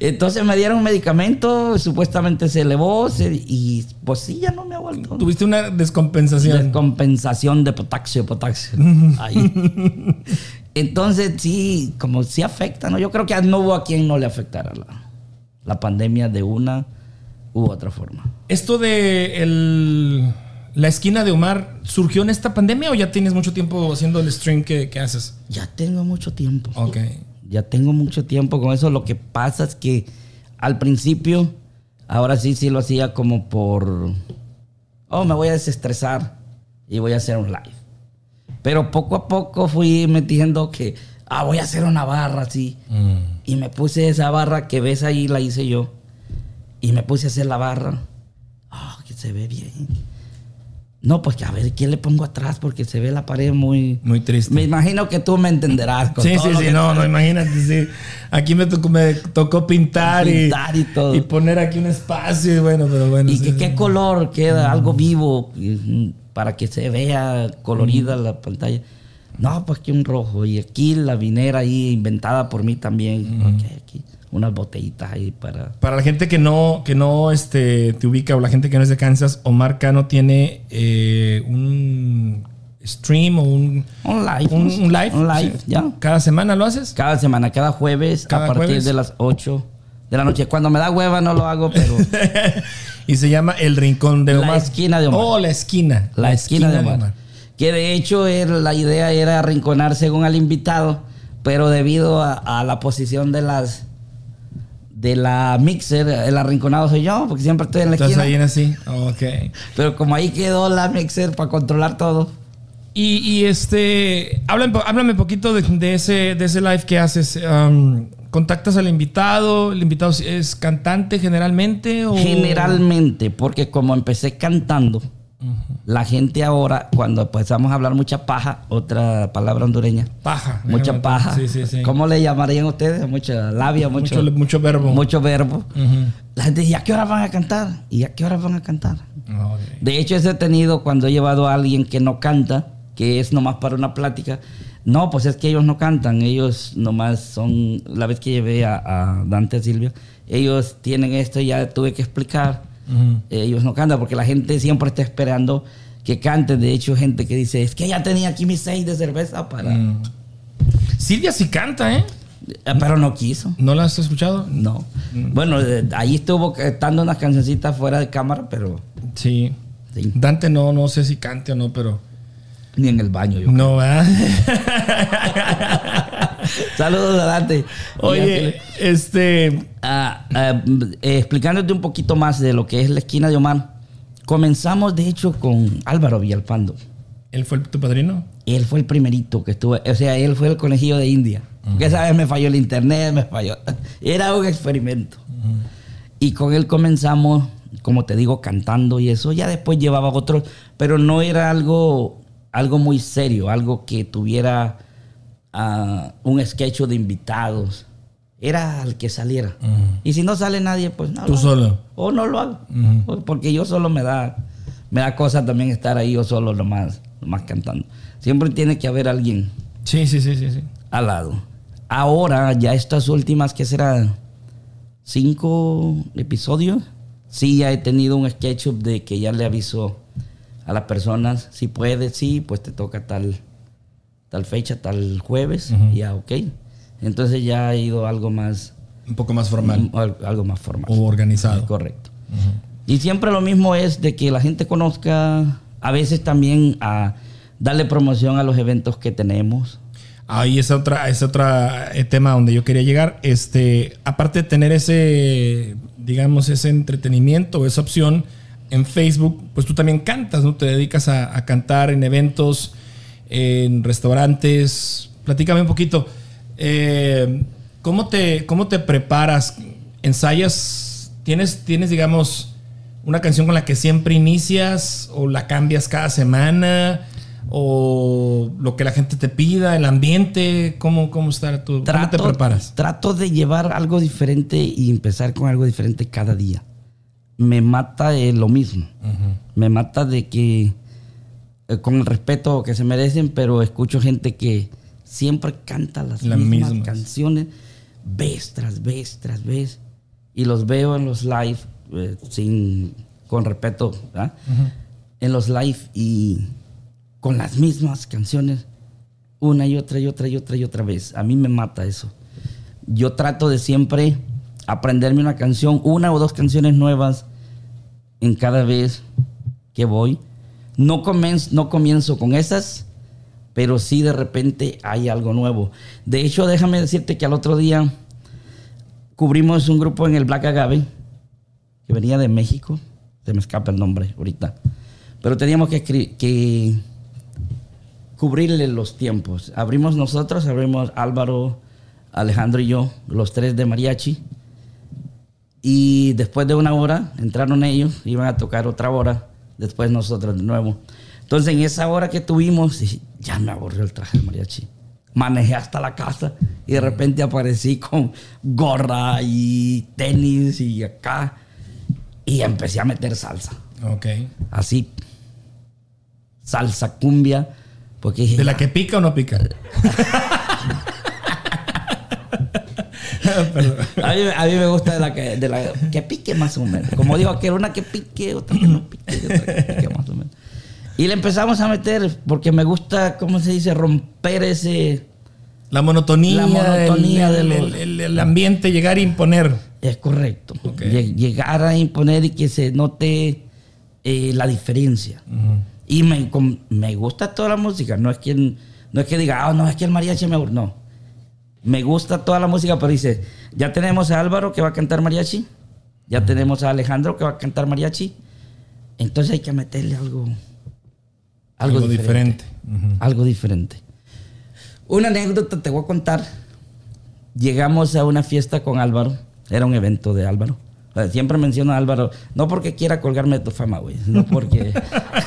Entonces me dieron un medicamento, supuestamente se elevó se- y pues sí, ya no me ha vuelto. Tuviste una descompensación. Descompensación de potasio, potasio. Ahí. Entonces sí, como sí afecta, ¿no? Yo creo que no hubo a quien no le afectara la, la pandemia de una u otra forma. ¿Esto de el- la esquina de Omar surgió en esta pandemia o ya tienes mucho tiempo haciendo el stream que, que haces? Ya tengo mucho tiempo. Ok. Ya tengo mucho tiempo con eso. Lo que pasa es que al principio, ahora sí, sí lo hacía como por, oh, me voy a desestresar y voy a hacer un live. Pero poco a poco fui metiendo que, ah, voy a hacer una barra así. Y me puse esa barra que ves ahí, la hice yo. Y me puse a hacer la barra. Ah, que se ve bien. No, pues que a ver, ¿qué le pongo atrás? Porque se ve la pared muy... Muy triste. Me imagino que tú me entenderás. con Sí, todo sí, lo sí, que- no, no, imagínate, sí. Aquí me tocó, me tocó pintar, Pintar y todo. y poner aquí un espacio y bueno, pero bueno. Y sí, que sí. qué color queda, algo vivo, y, mm, para que se vea colorida la pantalla. No, pues que un rojo. Y aquí la vinera ahí inventada por mí también. Aquí unas botellitas ahí para... Para la gente que no, que no este, te ubica o la gente que no es de Kansas, Omar Cano tiene eh, un stream o un, Un live. un, live. Un live, Sí. ya. ¿Cada semana lo haces? Cada semana, cada jueves, Cada a partir jueves. de las 8 de la noche. Cuando me da hueva no lo hago, pero y se llama El Rincón de La Omar. esquina de Omar. Oh, la esquina. la, esquina, de Omar. Que de hecho era, la idea era arrinconar según al invitado, pero debido a, a la posición de las de la mixer, el arrinconado soy yo, porque siempre estoy en la Estás esquina. ahí en así. Ok. Pero como ahí quedó la mixer para controlar todo. Y, y, este, háblame, háblame poquito de, de ese, de ese live que haces. Um, ¿Contactas al invitado? ¿El invitado es cantante generalmente? O... Generalmente, porque como empecé cantando, la gente ahora, cuando empezamos a hablar mucha paja, otra palabra hondureña, Paja. mucha Déjame- paja. Sí, sí, sí. ¿Cómo le llamarían ustedes? Mucha labia, mucho, Mucho, mucho verbo. mucho verbo. La gente dice, ¿y a qué hora van a cantar? ¿Y a qué hora van a cantar? De hecho, ese he tenido cuando he llevado a alguien que no canta, que es nomás para una plática. No, pues es que ellos no cantan, ellos nomás son, la vez que llevé a, a Dante Silvia, ellos tienen esto y ya tuve que explicar, Ujú. ellos no cantan porque la gente siempre está esperando que canten. De hecho, gente que dice, es que ya tenía aquí mis seis de cerveza para... Mm. Silvia sí canta, ¿eh? Eh, Pero no quiso. ¿No la has escuchado? No. Mm. Bueno, eh, ahí estuvo cantando unas cancioncitas fuera de cámara, pero Sí. sí, Dante no, no sé si cante o no, pero... ni en el baño yo. No, ¿verdad? Saludos a Dante. Oye, este... Ah, ah, eh, explicándote un poquito más de lo que es la esquina de Omar, comenzamos de hecho con Álvaro Villalpando. ¿Él fue tu padrino? Él fue el primerito que estuvo, o sea, él fue el conejillo de India. Esa vez me falló el internet, me falló. Era un experimento. Y con él comenzamos, como te digo, cantando y eso. Ya después llevaba otros, pero no era algo, algo muy serio, algo que tuviera ah, un sketch de invitados. Era al que saliera. Y si no sale nadie, pues no. Tú lo hago. solo. O no lo hago. Porque yo solo me da, me da cosa también estar ahí yo solo nomás, nomás cantando. Siempre tiene que haber alguien Sí, sí, sí, sí. sí. al lado. Ahora, ya estas últimas, que será? Cinco episodios. Sí, ya he tenido un SketchUp de que ya le aviso a las personas, si puedes, sí, pues te toca tal, tal fecha, tal jueves, ya, ok. Entonces ya ha ido algo más, Un poco más formal. al- algo más formal. O organizado. Correcto. Y siempre lo mismo es de que la gente conozca, a veces también a darle promoción a los eventos que tenemos. Ahí es otra, es otra eh, tema donde yo quería llegar. Este, aparte de tener ese, digamos, ese entretenimiento, esa opción en Facebook, pues tú también cantas, ¿no? Te dedicas a, a cantar en eventos, en restaurantes. Platícame un poquito. eh, ¿cómo, te, ¿Cómo te preparas? ¿Ensayas? ¿Tienes, tienes, digamos, una canción con la que siempre inicias o la cambias cada semana? o lo que la gente te pida, el ambiente, cómo, cómo estar tú, cómo te preparas. Trato de llevar algo diferente y empezar con algo diferente cada día. Me mata eh, lo mismo. Me mata de que, eh, con el respeto que se merecen, pero escucho gente que siempre canta las Las mismas, mismas. canciones, vez tras vez tras vez. Y los veo en los live, eh, sin, con respeto, ¿verdad? en los live y con las mismas canciones una y otra y otra y otra y otra vez. A mí me mata eso. Yo trato de siempre aprenderme una canción, una o dos canciones nuevas en cada vez que voy. No comienzo, no comienzo con esas, pero sí de repente hay algo nuevo. De hecho, déjame decirte que al otro día cubrimos un grupo en el Black Agave que venía de México. Se me escapa el nombre ahorita. Pero teníamos que, que cubrirle los tiempos. Abrimos nosotros, abrimos Álvaro, Alejandro y yo, los tres de mariachi. Y después de una hora entraron ellos, iban a tocar otra hora, después nosotros de nuevo. Entonces en esa hora que tuvimos, dije, ya me aburrió el traje de mariachi. Manejé hasta la casa y de repente aparecí con gorra y tenis y acá. Y empecé a meter salsa. Ok. Así. Salsa cumbia. Porque dije, ¿De la que pica o no pica? A mí, a mí me gusta de la que, de la que pique más o menos. Como digo, que era una que pique, otra que no pique, otra que pique más o menos. Y le empezamos a meter, porque me gusta, ¿cómo se dice? Romper ese... La monotonía, La monotonía el, de el- el- el ambiente, llegar a imponer. Es correcto. Ok. Lle- Llegar a imponer y que se note eh, la diferencia. Y me, me gusta toda la música. No es que, no es que diga, ah, no, es que el mariachi me. No. Me gusta toda la música, pero dice, ya tenemos a Álvaro que va a cantar mariachi. Ya tenemos a Alejandro que va a cantar mariachi. Entonces hay que meterle algo. Algo, Algo diferente. Algo diferente. Una anécdota te voy a contar. Llegamos a una fiesta con Álvaro. Era un evento de Álvaro. Siempre menciono a Álvaro, no porque quiera colgarme de tu fama, güey, sino porque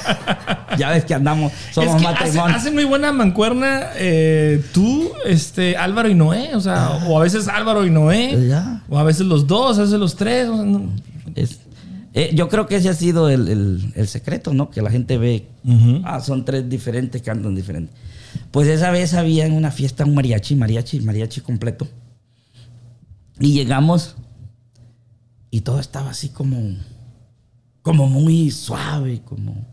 ya ves que andamos, somos Es que matrimonio. hace muy buena mancuerna eh, tú, este, Álvaro y Noé. O sea, o a veces Álvaro y Noé. Ya. O a veces los dos, a veces los tres. o sea, no. Es- eh, yo creo que ese ha sido el, el- el secreto, ¿no? Que la gente ve, Ujú. ah, son tres diferentes, cantan diferente. Pues esa vez había en una fiesta un mariachi, mariachi, mariachi completo. Y llegamos y todo estaba así como, como muy suave, como...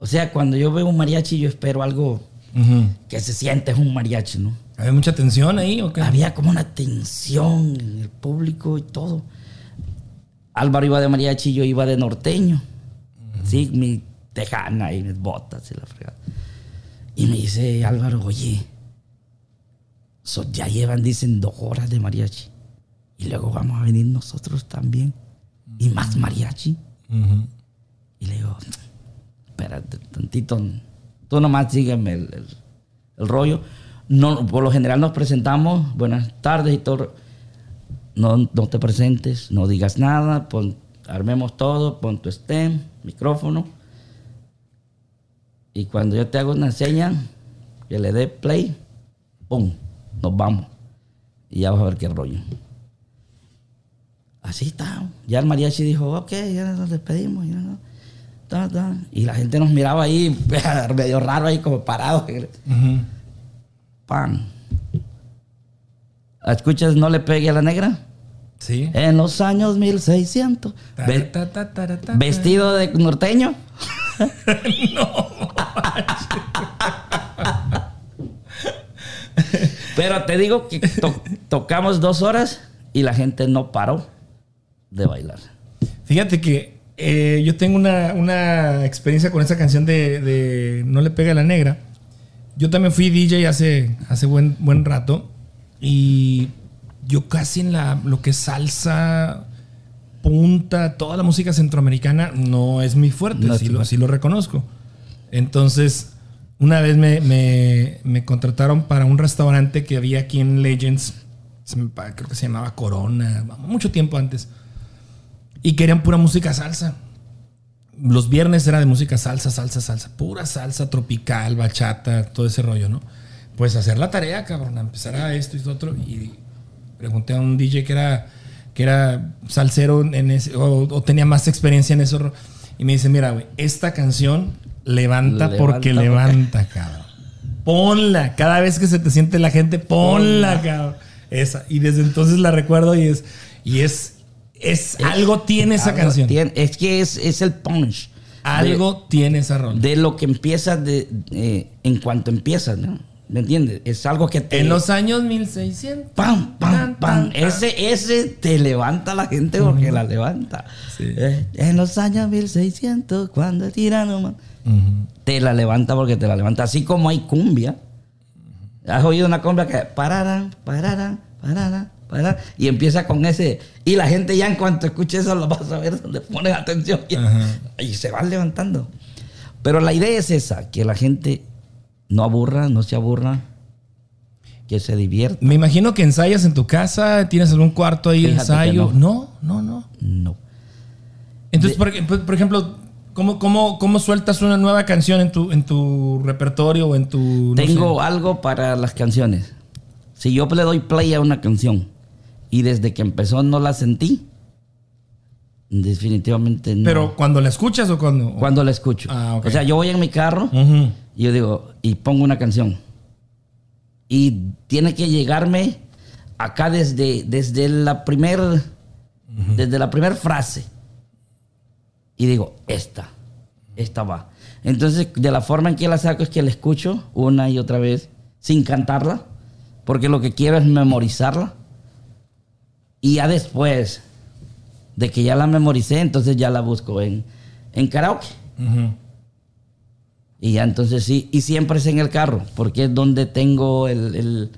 O sea, cuando yo veo un mariachi yo espero algo que se siente es un mariachi, ¿no? ¿Había mucha tensión ahí o qué? Había como una tensión en el público y todo. Álvaro iba de mariachi, yo iba de norteño. Sí, mi tejana y mis botas y la fregada. Y me dice Álvaro, oye, so- ya llevan, dicen, dos horas de mariachi. Y luego vamos a venir nosotros también. Y más mariachi. Ujú. Y le digo, espérate tantito, tú nomás sígueme el, el- rollo. No, por lo general nos presentamos, buenas tardes y todo. No, no te presentes, no digas nada, pon- armemos todo, pon tu stem, micrófono. Y cuando yo te hago una seña, que le dé play, ¡pum! Nos vamos. Y ya vas a ver qué rollo. Así está. Ya el mariachi dijo, ok, ya nos despedimos. Ta, ta. Y la gente nos miraba ahí, medio raro ahí, como parados. Ujú. Pan. ¿Escuchas No le pegue a la negra? Sí. En los años 1600. Ve- Ta, ta, ta, ta, ta, vestido de norteño. Pero te digo que to- tocamos dos horas y la gente no paró de bailar. Fíjate que eh, yo tengo una, una experiencia con esa canción de, de No le pega a la negra. Yo también fui DJ hace, hace buen, buen rato y yo casi en la, lo que es salsa, punta, toda la música centroamericana no es mi fuerte, No sí, lo, sí lo reconozco. Entonces, una vez me, me- me contrataron para un restaurante que había aquí en Legends, creo que se llamaba Corona, mucho tiempo antes. Y querían pura música salsa. Los viernes era de música salsa, salsa, salsa. Pura salsa tropical, bachata, todo ese rollo, ¿no? Pues hacer la tarea, cabrón. a Empezar a esto y esto otro. Y pregunté a un DJ que era, que era salsero en ese, o, o tenía más experiencia en eso. Y me dice, mira, güey, esta canción levanta, Levanta porque porque- levanta, cabrón. Ponla. Cada vez que se te siente la gente, ponla, cabrón. Esa. Y desde entonces la recuerdo y es... Y es es, algo tiene esa Algo canción. tiene- es que es, es el punch. Algo tiene esa rola. De, lo que empieza de, eh, en cuanto empieza, ¿no? ¿Me entiendes? Es algo que te... en los años 1600. ¡Pam, pam, pam! Ese, ese te levanta a la gente porque la levanta. Sí. Eh, en los años 1600, cuando el tirano... man-. Te la levanta porque te la levanta. Así como hay cumbia. ¿Has oído una cumbia que... Pararán, pararán, pararán, Y empieza con ese... Y la gente ya en cuanto escuche eso lo vas a ver donde pones atención. Y, se van levantando. Pero la idea es esa, que la gente no aburra, no se aburra, que se divierta. Me imagino que ensayas en tu casa, tienes algún cuarto ahí de ensayo. no. No, no, no. No. Entonces, por, por- por ejemplo, ¿cómo, cómo, cómo sueltas una nueva canción en tu, en tu repertorio o en tu. no Tengo sé? algo para las canciones. Si yo le doy play a una canción y desde que empezó no la sentí, definitivamente no. Pero cuando la escuchas o cuando. cuando la escucho. Ah, ok. O sea, yo voy en mi carro Ujú. y yo digo, y pongo una canción. Y tiene que llegarme acá desde, desde la primer, desde la primera frase. Y digo, esta, esta va. Entonces, de la forma en que la saco es que la escucho una y otra vez sin cantarla, porque lo que quiero es memorizarla. Y ya después de que ya la memoricé, entonces ya la busco en, en karaoke. Y ya entonces sí, y siempre es en el carro, porque es donde tengo el, el-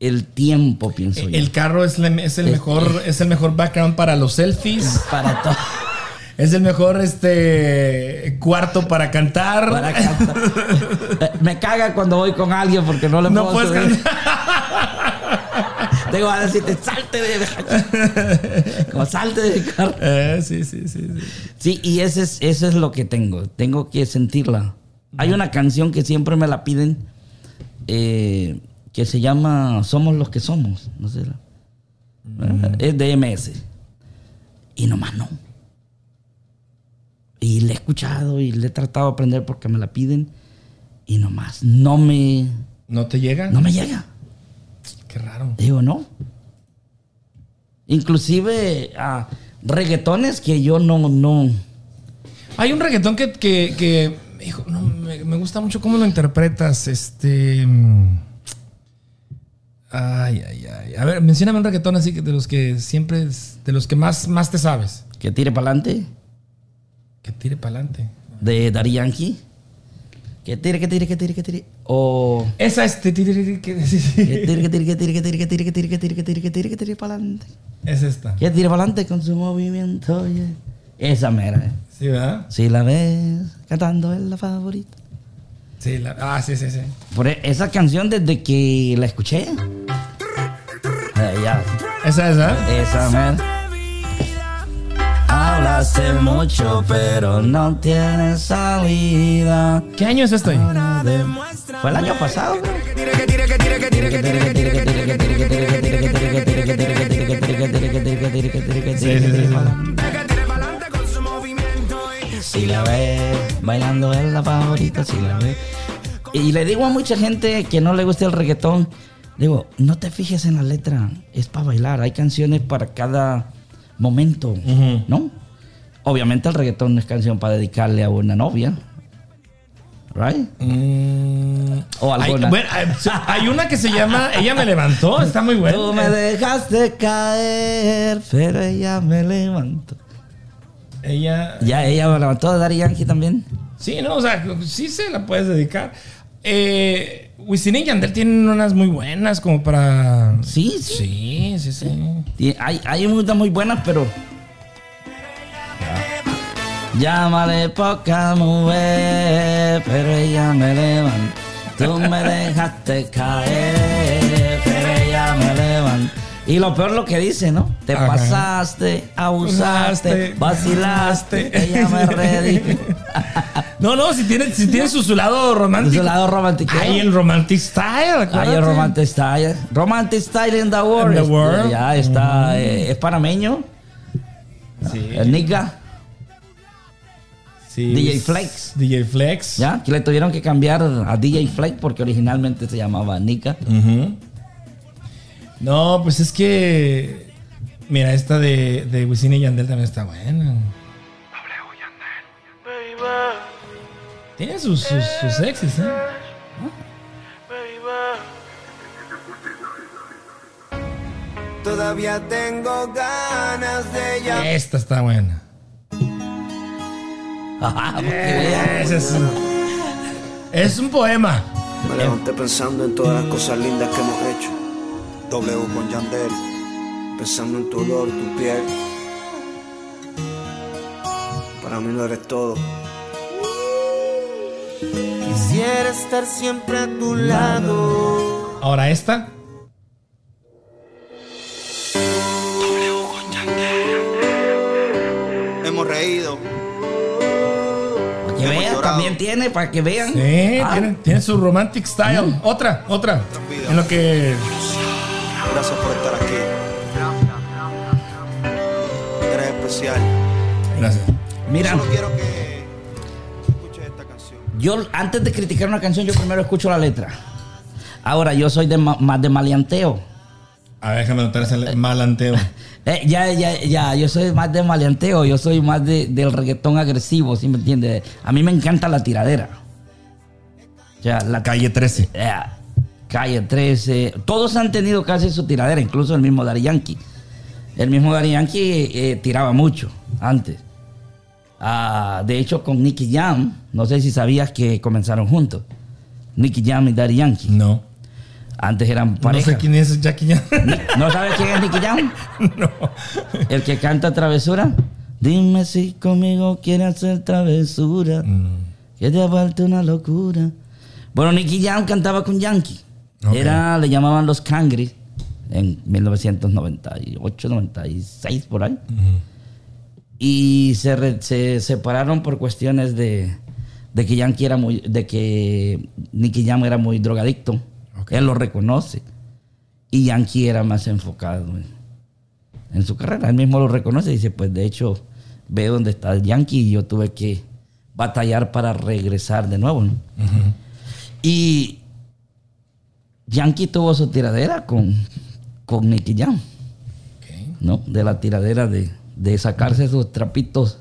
el tiempo, pienso yo. El carro es, el Es- mejor, es el mejor background para los selfies. Para todo. Es el mejor este cuarto para cantar. Para cantar. Me caga cuando voy con alguien porque no le No puedo puedes subir. cantar. Tengo a decirte, salte de Como salte del carro. Eh, sí, sí, sí, sí. Sí, y ese es, eso es lo que tengo. Tengo que sentirla. Hay una canción que siempre me la piden eh, que se llama Somos los que somos. No sé. Es de MS. Y nomás no. Y le he escuchado y le he tratado de aprender porque me la piden. Y nomás no me, ¿No te llega? no me llega. Qué raro. Digo, no. Inclusive a reggaetones que yo no, no. Hay un reggaetón que, que, que, hijo, no, me, me gusta mucho cómo lo interpretas. Este. mm, Ay, ay, ay. A ver, mencióname un reggaetón así que de los que siempre, es- de los que más, más te sabes. Que tire para adelante. Que tire para adelante. De Daddy Yankee. Que tire, que tire, que tire, que tire. O. Esa es. que- sí. Que tire, que tire, que tire, que tire, que tire, que tire, que tire, que tire, que tire, que tire para adelante. Es esta. Que tire para adelante con su movimiento. yeah. Esa mera. eh. Sí, ¿verdad? Si la ves cantando es la favorita. Sí, la- ah, sí, sí, sí. Por e- esa canción desde que la escuché. eh. Esa es, ¿ah? Esa mera. Hablaste mucho, pero no tienes salida. ¿Qué año es esto? Fue el año pasado, bro. Si la ves bailando es la favorita, si la ves. Y le digo a mucha gente que no le gusta el reggaetón, digo, no te fijes en la letra, es para bailar, hay canciones para cada momento, ¿no? Obviamente el reggaetón no es canción para dedicarle a una novia, ¿right? O Hay, alguna. bueno, hay- hay una que se llama Ella me levantó, está muy buena. Tú me dejaste caer, pero ella me levantó. Ella. Ya ella me levantó de Daddy Yankee también. Sí, no, o sea, sí se la puedes dedicar. Eh, Wisin y Yandel tienen unas muy buenas como para. Sí, sí. Sí, sí, sí. Hay, hay muchas muy buenas, pero. Llámale poca mujer, pero ella me levanta. Tú me dejaste caer, pero ella me levanta. Y lo peor lo que dice, ¿no? Te Ajá. pasaste, abusaste, Usaste, vacilaste, ella me redimió. No, no, si tiene, si tiene su, su lado romántico. Su lado romántico. Hay el romantic style. Hay el Romantic Style. Romantic Style in the world. In the world. Ya está. eh, es panameño. Sí. El Nika. Sí. DJ Flex. DJ Flex. Ya. Que le tuvieron que cambiar a DJ Flex porque originalmente se llamaba Nika. No, pues es que. Mira, esta de, de Wisin y Yandel también está buena. Tiene sus, sus, sus sexys, ¿eh? Todavía tengo ganas de ella. Esta está buena. Vea. Ese es, es un poema. Me levanté pensando en todas las cosas lindas que hemos hecho. W con Yandel. Pensando en tu olor, tu piel. Para mí no eres todo. Quisiera estar siempre a tu lado. Ahora esta. También tiene, para que vean. Sí, Ah, tiene, tiene su romantic style. Otra, otra. En lo que. Gracias por estar aquí. Eres especial. Gracias. Mira, Solo quiero que escuches esta canción. yo antes de criticar una canción, yo primero escucho la letra. Ahora, yo soy de ma- más de maleanteo. A ver, déjame notar ese malanteo. Eh, ya, ya, ya, yo soy más de maleanteo, yo soy más de, del reggaetón agresivo, ¿sí me entiendes? A mí me encanta la tiradera. Ya, la Calle 13. eh, Calle 13, todos han tenido casi su tiradera, incluso el mismo Dari Yankee. El mismo Dari Yankee eh, tiraba mucho antes. Ah, de hecho, con Nicky Jam, no sé si sabías que comenzaron juntos. Nicky Jam y Dari Yankee. No. Antes eran No pareja. sé quién es Jackie Chan. ¿No sabes quién es Nicky Jam? no. El que canta travesura. Dime si conmigo quiere hacer travesura. Mm. Que te falta una locura. Bueno, Nicky Jam cantaba con Yankee. Era, le llamaban los Cangri en 1998, 96, por ahí. Y se, re- se separaron por cuestiones de, de que Yankee era muy, de que Nicky Jam era muy drogadicto. Él lo reconoce. Y Yankee era más enfocado en, en su carrera. Él mismo lo reconoce y dice, pues de hecho, ve dónde está el Yankee y yo tuve que batallar para regresar de nuevo. ¿no? Y Yankee tuvo su tiradera con, con Nicky Jam. ¿no? De la tiradera de, de sacarse sus trapitos,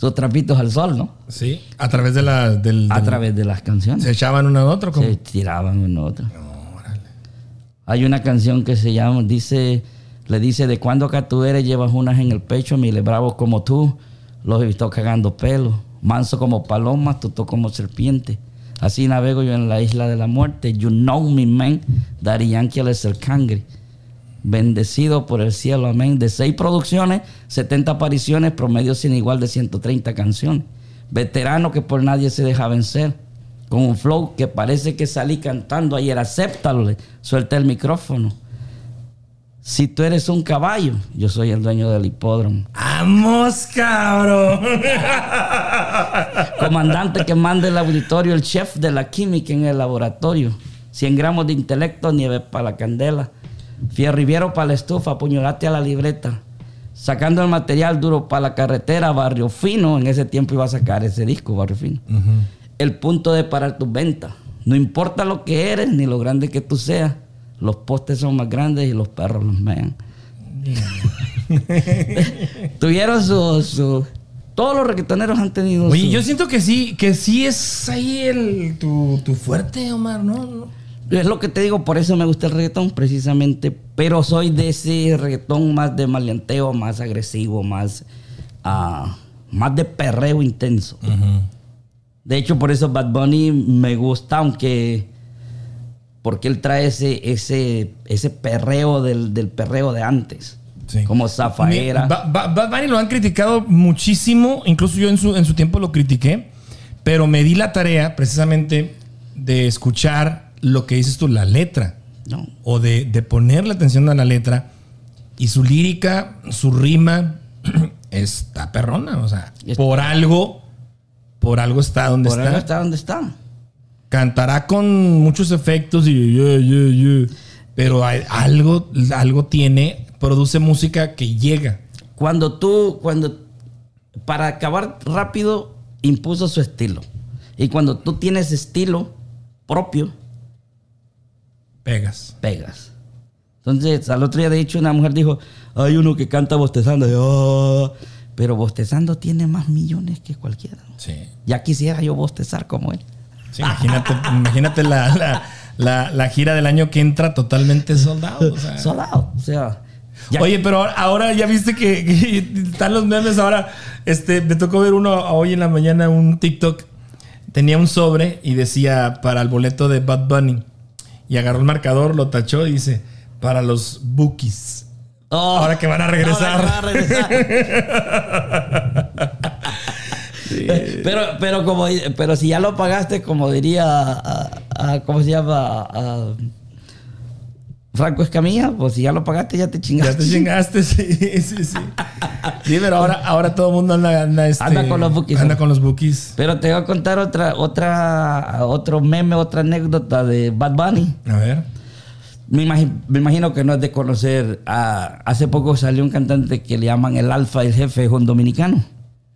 sus trapitos al sol, ¿no? Sí. A través de la. Del, A través de las canciones. Se echaban uno a otro. Se tiraban uno a otro. Hay una canción que se llama, dice, le dice, de cuando acá tú eres, llevas unas en el pecho, miles bravos como tú, los he visto cagando pelo, manso como paloma, tú como serpiente. Así navego yo en la isla de la muerte. You know me, man. Daddy Yankee es el cangre. Bendecido por el cielo, amén. De seis producciones, 70 apariciones, promedio sin igual de 130 canciones. Veterano que por nadie se deja vencer. Con un flow que parece que salí cantando ayer. Acéptalo, suelta el micrófono. Si tú eres un caballo, yo soy el dueño del hipódromo. ¡Vamos, cabrón! Comandante que manda el auditorio, el chef de la química en el laboratorio. 100 gramos de intelecto, nieve para la candela. Fierriviero para la estufa, puñolate a la libreta. Sacando el material duro para la carretera, Barrio Fino. En ese tiempo iba a sacar ese disco, Barrio Fino. El punto de parar tus ventas. No importa lo que eres ni lo grande que tú seas. Los postes son más grandes y los perros los mean. Tuvieron su, su- Todos los reggaetoneros han tenido Oye, su- yo siento que sí, que sí es ahí el, tu, tu fuerte, Omar, ¿no? Es lo que te digo, por eso me gusta el reggaetón, precisamente. Pero soy de ese reggaetón más de maleanteo, más agresivo, más, ah, más de perreo intenso. De hecho, por eso Bad Bunny me gusta, aunque. Porque él trae ese, ese, ese perreo del, del perreo de antes. Sí. Como Zafaera. Ba- Ba- Bad Bunny lo han criticado muchísimo, incluso yo en su, en su tiempo lo critiqué, pero me di la tarea precisamente de escuchar lo que dices tú, la letra, No. o de, de ponerle atención a la letra, y su lírica, su rima, está perrona, o sea, por algo, por algo está donde Por está. algo está donde está. Cantará con muchos efectos y yeah, yeah, yeah, pero hay- algo, algo tiene, produce música que llega. Cuando tú, cuando, para acabar rápido, impuso su estilo. Y cuando tú tienes estilo propio, Pegas. pegas. Entonces, al otro día, de hecho, una mujer dijo, hay uno que canta bostezando. Pero bostezando tiene más millones que cualquiera. Sí. Ya quisiera yo bostezar como él. Sí, imagínate, imagínate la, la, la- la gira del año que entra totalmente soldado. O sea. Solado. O sea, ya- Oye, pero ahora- ahora ya viste que, que están los memes. Ahora, este, me tocó ver uno hoy en la mañana, un TikTok. Tenía un sobre y decía para el boleto de Bad Bunny. Y agarró el marcador, lo tachó y dice para los bookies. Oh, ahora que van a regresar. ahora que van a regresar. Pero, pero como pero si ya lo pagaste, como diría a- a- ¿cómo se llama? A- Franco Escamilla, pues si ya lo pagaste, ya te Ya chingaste. te chingaste, sí, sí, sí. Sí, pero ahora, ahora todo el mundo anda, anda, este, Anda con los bookies. Anda con los bookies. Pero te voy a contar otra, otra, otro meme, otra anécdota de Bad Bunny. A ver. Me imagino, me imagino que no es de conocer. a- hace poco salió un cantante que le llaman el Alfa, el jefe, es un dominicano.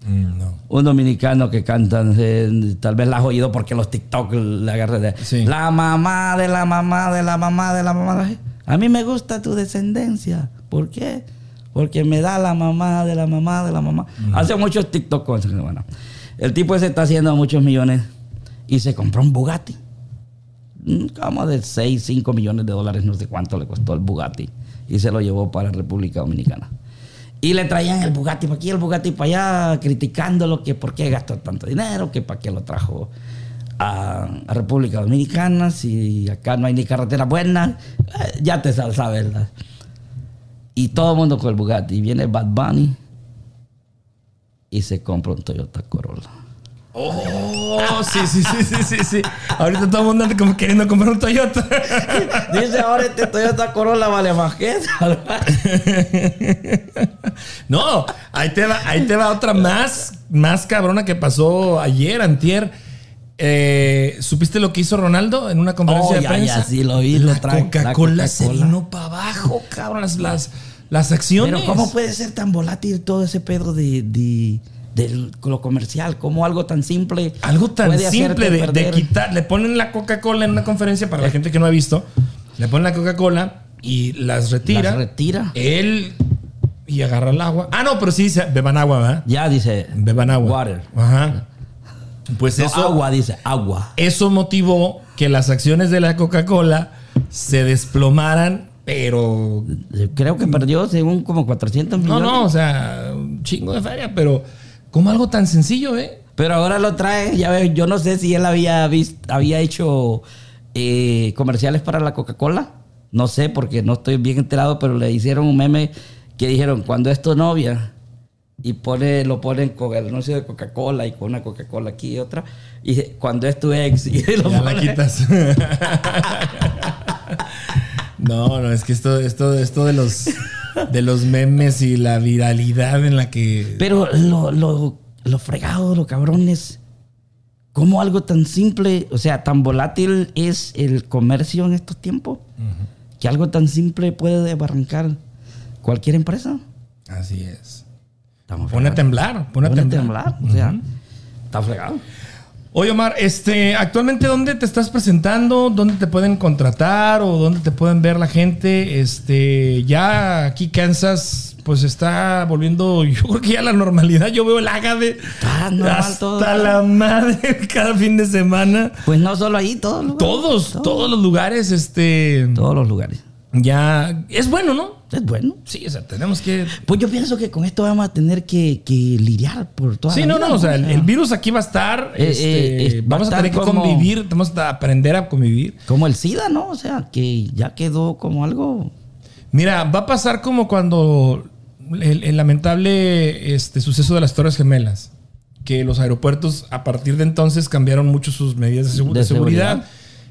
Mm, no. Un dominicano que cantan, eh, tal vez la has oído porque los TikTok le agarré de. Sí. La mamá de la mamá de la mamá de la mamá. A mí me gusta tu descendencia. ¿Por qué? Porque me da la mamá de la mamá de la mamá. Hace muchos TikTok con. Bueno, el tipo ese está haciendo muchos millones y se compró un Bugatti. Mm, Como de 6, 5 millones de dólares, no sé cuánto le costó el Bugatti. Y se lo llevó para República Dominicana. Y le traían el Bugatti para aquí, el Bugatti para allá, criticándolo que por qué gastó tanto dinero, que para qué lo trajo a, República Dominicana, si acá no hay ni carretera buena. Eh, ya te sabes, ¿verdad? Y todo el mundo con el Bugatti. Y viene Bad Bunny y se compra un Toyota Corolla. Oh, sí, sí, sí, sí, sí, sí. Ahorita todo el mundo anda como queriendo comprar un Toyota. Dice ahora este Toyota Corolla vale más que eso. No, ahí te va, ahí te va otra más, más cabrona que pasó ayer, antier. Eh, ¿Supiste lo que hizo Ronaldo en una conferencia Oh, de prensa? ya, sí, lo vi, La Coca-Cola se vino para abajo, cabrón, las, las, las acciones. Pero ¿cómo puede ser tan volátil todo ese pedo de, de, de lo comercial? ¿Cómo algo tan simple? Algo tan simple de, quitar. Le ponen la Coca-Cola en una conferencia para la gente que no ha visto. Le ponen la Coca-Cola y las retira. Las retira. Él y agarra el agua. Ah, no, pero sí, dice, beban agua, ¿verdad? Ya dice. Beban agua. Water. Ajá. Pues No, eso, agua, dice. Agua. eso motivó que las acciones de la Coca-Cola se desplomaran, pero Creo que perdió según como 400 no, millones. no, o sea, un chingo de feria, pero como algo tan sencillo, ¿eh? Pero ahora lo trae, ya ves, yo no sé si él había visto, había hecho eh, comerciales para la Coca-Cola. No sé, porque no estoy bien enterado, pero le hicieron un meme que dijeron, cuando es tu novia, y pone, lo ponen con el anuncio de Coca-Cola y con una Coca-Cola aquí y otra, y cuando es tu ex, y lo Ya la quitas. no, no, es que esto, esto, esto de los de los memes y la viralidad en la que. Pero lo, lo, lo fregado, lo cabrones, ¿cómo algo tan simple, o sea, tan volátil es el comercio en estos tiempos? Que algo tan simple puede desbarrancar cualquier empresa. Así es. Estamos Pone a temblar, pone a Pone a temblar. temblar, o sea, está fregado. Oye, Omar, este, actualmente ¿dónde te estás presentando? ¿Dónde te pueden contratar o dónde te pueden ver la gente? Este, ya aquí Kansas, pues está volviendo, yo creo que ya la normalidad. Yo veo el normal hasta todo. la madre cada fin de semana. Pues no solo ahí, todos los lugares. Todos, todos los lugares, este, Todos los lugares. ya es bueno, ¿no? Es bueno. Sí, o sea, tenemos que. Pues yo pienso que con esto vamos a tener que, que lidiar por toda Sí, la no, vida, no, o sea, el, el virus aquí va a estar. Eh, este, eh, va vamos a a tener que convivir, vamos a aprender a convivir. Como el SIDA, ¿no? O sea, que ya quedó como algo... Mira, va a pasar como cuando el, el lamentable este, suceso de las Torres Gemelas, que los aeropuertos a partir de entonces cambiaron mucho sus medidas de, segu- De de seguridad. seguridad.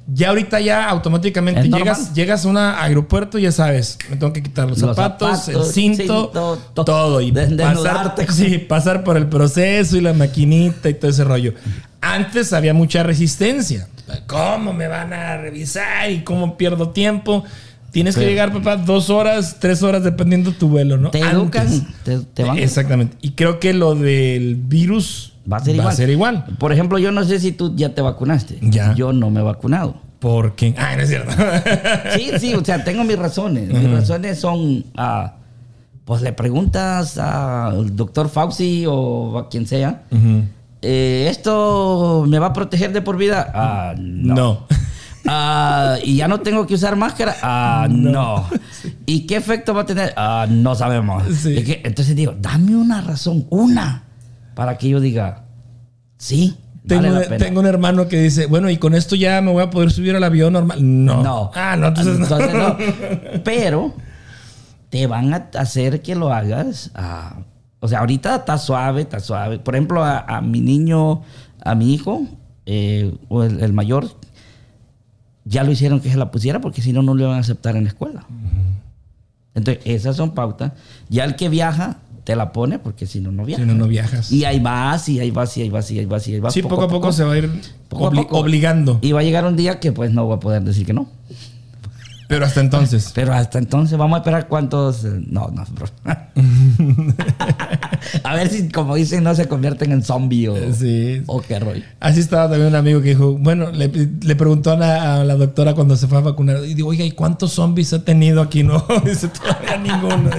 Ya ahorita ya automáticamente llegas, llegas a un aeropuerto y ya sabes, me tengo que quitar los, Los zapatos, el cinto, cinto, to- todo y pasar, sí, pasar por el proceso y la maquinita y todo ese rollo. Antes había mucha resistencia. ¿Cómo me van a revisar y cómo pierdo tiempo? Tienes que llegar, papá, dos horas, tres horas, dependiendo tu vuelo, ¿no? Te educan, te, te van... Exactamente. Y creo que lo del virus Va a ser igual. igual. Por ejemplo, yo no sé si tú ya te vacunaste. Ya. Yo no me he vacunado. Porque. Ay, no es cierto. Sí, sí, o sea, tengo mis razones. Mis razones son, ah, pues le preguntas al doctor Fauci o a quien sea, eh, ¿esto me va a proteger de por vida? Ah, no. no. Ah, y ya no tengo que usar máscara. Ah, no. ¿Y qué efecto va a tener? Ah, no sabemos. Sí. Es que- entonces digo, dame una razón, una, para que yo diga, sí, Tengo, vale la pena. tengo un hermano que dice, bueno, y con esto ya me voy a poder subir al avión normal. No. No. Ah, no, entonces, no. Entonces, no. Pero te van a hacer que lo hagas. ah, o sea, ahorita está suave, está suave. Por ejemplo, a, a mi niño, a mi hijo, eh, o el, el mayor, ya lo hicieron que se la pusiera porque si no, no le van a aceptar en la escuela. Entonces, esas son pautas. Ya el que viaja, te la pone porque si no, no viaja. Si no, no viajas. Y ahí vas, y ahí vas, y ahí vas, y ahí vas, y ahí vas. sí, poco, a poco, se va a ir a obligando. Y va a llegar un día que pues no voy a poder decir que no. Pero hasta entonces. Pero hasta entonces vamos a esperar cuántos. eh, No, no, bro. a ver si, como dicen, no se convierten en zombie o, Sí. o qué rollo. Así estaba también un amigo que dijo, bueno, le, le preguntó a la, a la doctora cuando se fue a vacunar, y digo, oiga, ¿y cuántos zombies ha tenido aquí? No, dice, todavía ninguno.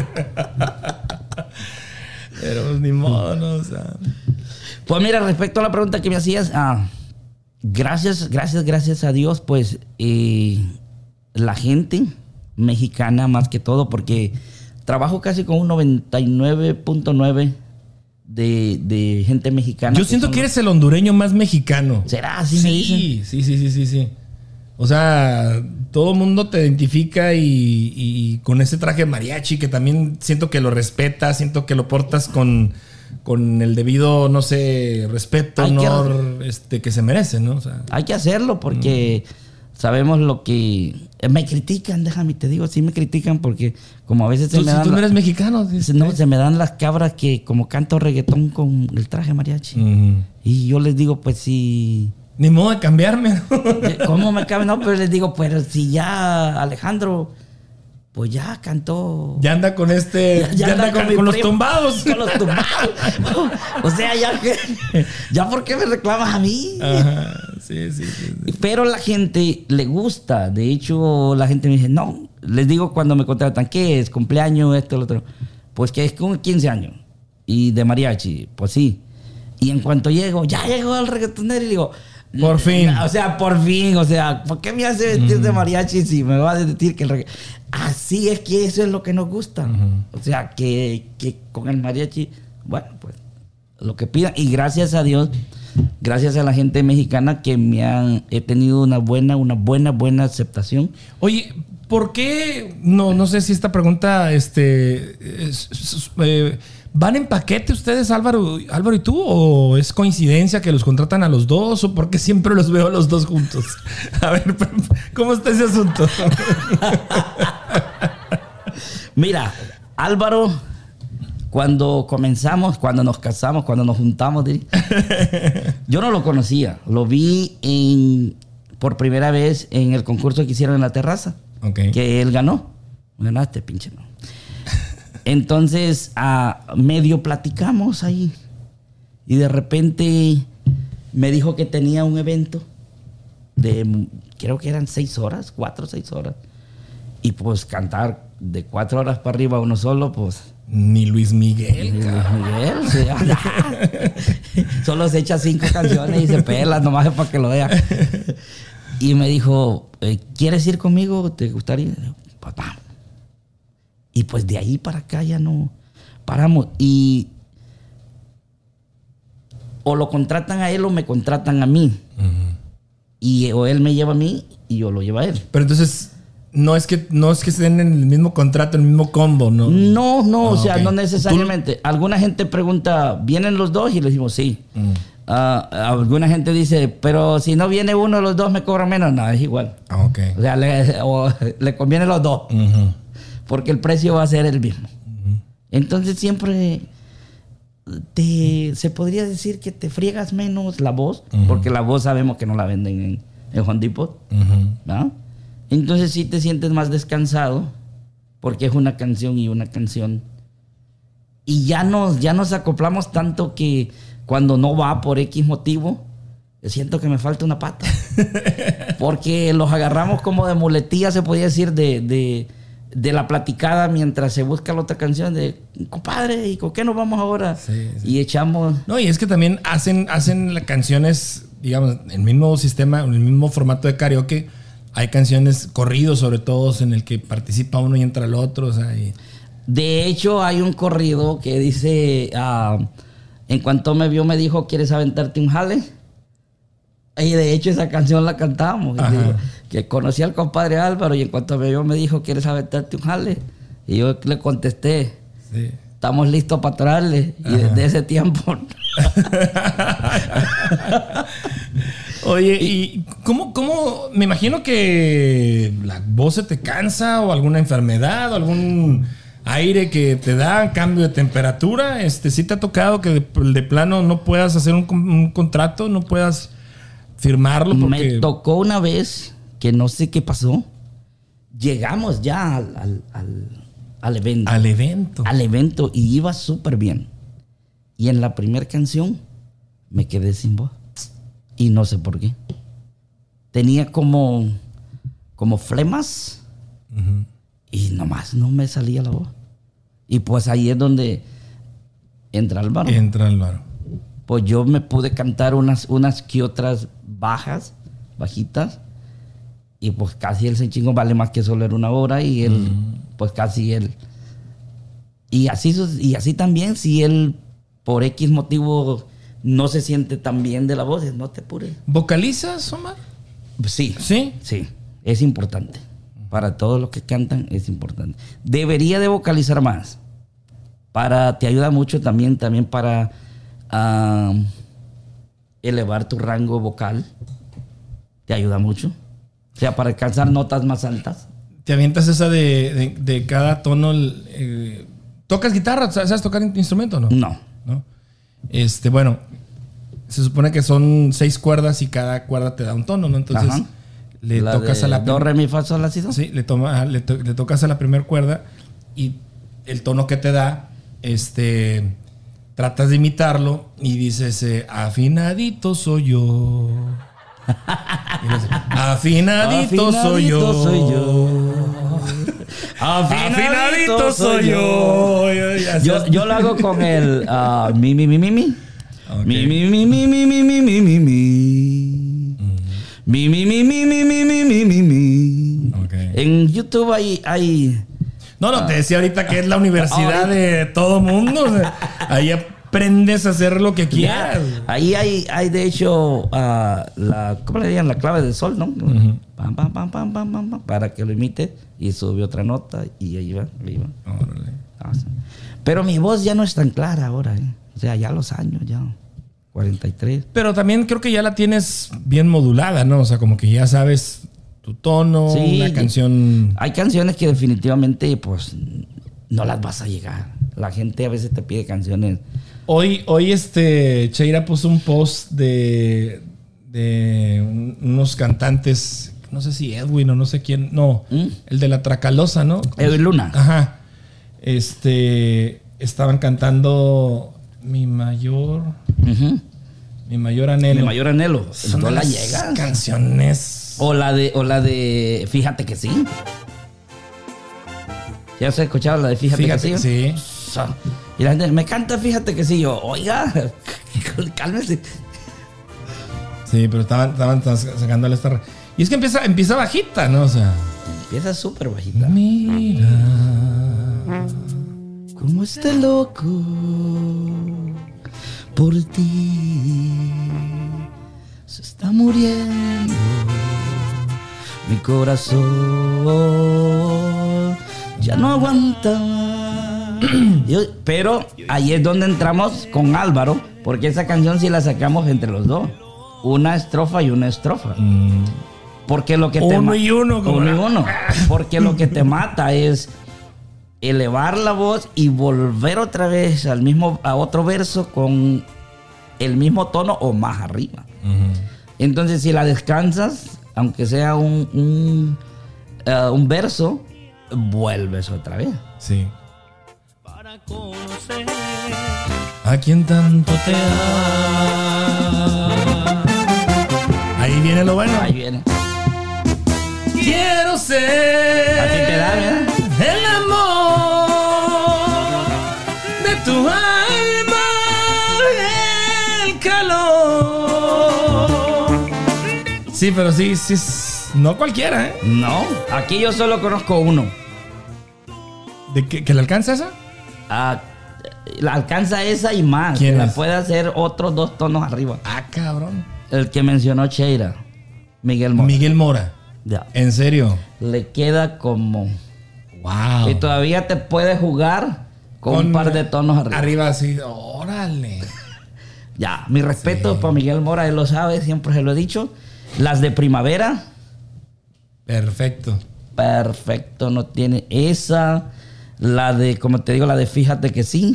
Pero pues, ni modo, ¿no? O sea. Pues mira, respecto a la pregunta que me hacías, ah, gracias, gracias, gracias a Dios, pues eh, la gente mexicana más que todo, porque trabajo casi con un 99.9 de, de gente mexicana. Yo siento que los- eres el hondureño más mexicano. ¿Será? Así me dicen. Sí, sí, sí, sí, sí, sí. O sea, todo el mundo te identifica y, y con ese traje mariachi que también siento que lo respetas, siento que lo portas con, con el debido, no sé, respeto, Hay que- honor este, que se merece, ¿no? O sea, Hay que hacerlo porque sabemos lo que... eh, Me critican, déjame, te digo, sí me critican porque como a veces se tú, me si dan... tú no la- eres mexicano. dices, no, se me dan las cabras que como canto reggaetón con el traje mariachi. Y yo les digo, pues si... Ni modo de cambiarme, ¿Cómo me cabe? No, pero les digo, pero si ya Alejandro, pues ya cantó. Ya anda con este. Ya, anda, con, mi con los tumbados. Con los tumbados. o sea, ya. Ya, ¿por qué me reclamas a mí? Ajá, sí, sí, sí. sí. Pero la gente le gusta. De hecho, la gente me dice, no. Les digo cuando me contratan, ¿qué es? ¿Cumpleaños? Esto, lo otro. Pues que es con 15 años. Y de mariachi. Pues sí. Y en cuanto llego, ya llegó el reggaetonero y digo. Por fin. O sea, por fin. O sea, ¿por qué me hace vestir de mariachi si me va a decir que el reggaetón. Así es que eso es lo que nos gusta. O sea, que, que con el mariachi, bueno, pues lo que pidan. Y gracias a Dios, gracias a la gente mexicana que me han, he tenido una buena, una buena, buena aceptación. Oye, ¿por qué? No, no sé si esta pregunta, este, es- es- eh, ¿van en paquete ustedes, Álvaro, Álvaro y tú? ¿O es coincidencia que los contratan a los dos? ¿O por qué siempre los veo a los dos juntos? A ver, ¿cómo está ese asunto? Mira, Álvaro, cuando comenzamos, cuando nos casamos, cuando nos juntamos, yo no lo conocía. Lo vi en, por primera vez en el concurso que hicieron en la terraza. Ok. que él ganó. Ganaste, pinche no. Entonces, a medio platicamos ahí. Y de repente me dijo que tenía un evento de, creo que eran seis horas, cuatro o seis horas. Y pues cantar de cuatro horas para arriba uno solo, pues... Ni Luis Miguel. Luis Miguel, sí, Solo se echa cinco canciones y se pela, nomás es para que lo vea. Y me dijo, eh, ¿quieres ir conmigo? ¿Te gustaría? Pues vamos. Y pues de ahí para acá ya no paramos. Y o lo contratan a él o me contratan a mí. Y o él me lleva a mí y yo lo llevo a él. Pero entonces, no es que no es que estén en el mismo contrato, el mismo combo, ¿no? No, no, o Ah, sea, ok. no necesariamente. Alguna gente pregunta, ¿vienen los dos? Y le decimos sí. Mm. Ah, alguna gente dice, pero si no viene uno de los dos, me cobra menos. No, es igual. Ah. O sea, le, o le conviene los dos, Ujú. Porque el precio va a ser el mismo. Entonces siempre te, se podría decir que te friegas menos la voz, porque la voz sabemos que no la venden en, en Home Depot. Ujú. ¿no? Entonces sí te sientes más descansado porque es una canción y una canción. Y ya nos, ya nos acoplamos tanto que cuando no va por X motivo, siento que me falta una pata. Porque los agarramos como de muletilla, se podía decir, de, de, de la platicada mientras se busca la otra canción de, compadre, ¿y con qué nos vamos ahora? Sí, Y echamos... No, y es que también hacen, hacen las canciones, digamos, en el mismo sistema, en el mismo formato de karaoke. Hay canciones corridos, sobre todo, en el que participa uno y entra el otro. O sea, y- De hecho, hay un corrido que dice, ah, en cuanto me vio me dijo, ¿quieres aventarte un jale? Y de hecho esa canción la cantamos. Digo, que conocí al compadre Álvaro y en cuanto me vio me dijo, ¿quieres aventarte un jale? Y yo le contesté, sí. estamos listos para traerle. Y desde ese tiempo... Oye, ¿y cómo, cómo? Me imagino que la voz se te cansa o alguna enfermedad o algún aire que te da cambio de temperatura. Este, ¿Sí te ha tocado que de, de plano no puedas hacer un contrato, no puedas firmarlo? Porque... Me tocó una vez que no sé qué pasó. Llegamos ya al, al- al- al evento. Al evento. al evento y iba súper bien. Y en la primera canción me quedé sin voz. Y no sé por qué. Tenía como, como flemas y nomás no me salía la voz. Y pues ahí es donde entra Álvaro. Entra Álvaro. Pues yo me pude cantar unas, unas que otras bajas, bajitas. Y pues casi el chingón vale más que solo era una hora y él, pues casi él. Y así, y así también, si él por X motivo no se siente tan bien de la voz, no te apures. ¿Vocalizas, Omar? Sí. Sí. Sí, es importante. Para todos los que cantan es importante. Debería de vocalizar más. Para, te ayuda mucho también, también para ah, elevar tu rango vocal. Te ayuda mucho. O sea, para alcanzar notas más altas. Te avientas esa de, de- de cada tono. eh, ¿Tocas guitarra? ¿Sabes tocar instrumento o no? No. ¿no? Este, bueno, se supone que son seis cuerdas y cada cuerda te da un tono, ¿no? Entonces Ajá. le La tocas a la Do, re, mi, fa, sol, la, si, do. Sí, le, toma, ajá, le, to- le tocas a la primera cuerda y el tono que te da, este, tratas de imitarlo y dices, eh, afinadito soy yo. Afinadito, soy yo. Afinadito soy yo. Afinadito soy yo. Yo, lo hago con el ah, mi, mi, mi, mi, mi. Ok. Mi, mi, mi, mi, mi, mi, mi, mi, mi, mi. Mi, mi, mi, mi, mi, mi, mi, mi, mi. En YouTube hay, hay No, no, te decía ahorita que es la universidad de todo mundo. o sea, ahí aprendes a hacer lo que quieras. Ahí hay, hay de hecho, ah, la, ¿cómo le dirían? La clave del sol, ¿no? Pam, pam, pam, pam, pam, pam, pam, para que lo imite y sube otra nota y ahí va, ahí va. Órale. Ah. Pero mi voz ya no es tan clara ahora, ¿eh? O sea, ya los años, ya. 43. Pero también creo que ya la tienes bien modulada, ¿no? O sea, como que ya sabes tu tono, Sí, una canción. Hay canciones que definitivamente, pues, no las vas a llegar. La gente a veces te pide canciones. Hoy, hoy este Cheira puso un post de, de un- unos cantantes, no sé si Edwin o no sé quién, no, ¿Mm? el de la Tracalosa, ¿no? Edwin Luna. Ajá. Este, estaban cantando mi mayor, Ujú. mi mayor anhelo. Mi mayor anhelo. Son no de la las llegas. canciones. O la de, o la de Fíjate que sí. ¿Ya has escuchado la de Fíjate, Fíjate, que sí? Y la gente, me canta Fíjate que sí. Yo, oiga, cálmese. Sí, pero estaban, estaban sacándole esta. Y es que empieza, empieza bajita, ¿no? O sea. Empieza súper bajita. Mira. Como este loco por ti se está muriendo mi corazón ya no aguanta. Pero ahí es donde entramos con Álvaro, porque esa canción sí la sacamos entre los dos. Una estrofa y una estrofa. Porque lo que te Uno y uno, Uno y uno. Porque lo que te mata es elevar la voz y volver otra vez al mismo, a otro verso con el mismo tono o más arriba. Entonces, si la descansas, aunque sea un, un, eh, un verso, vuelves otra vez. Sí. A quien tanto te ama. Ahí viene lo bueno. Ahí viene. Quiero ser A ti te da, ¿verdad? el amor de tu alma, Sí, pero sí, sí, no cualquiera, ¿eh? No, aquí yo solo conozco uno. ¿De que, que le alcanza esa? Ah, la alcanza esa y más. ¿Quién la es? puede hacer otros dos tonos arriba. Ah, cabrón. El que mencionó Cheira, Miguel Mora. Miguel Mora. Ya. ¿En serio? Le queda como. Wow. Y todavía te puede jugar con, un par de tonos arriba. Arriba así, órale. Ya, mi respeto para Miguel Mora, él lo sabe, siempre se lo he dicho. Las de primavera, Perfecto. perfecto, no tiene esa. La de, como te digo, la de fíjate que sí,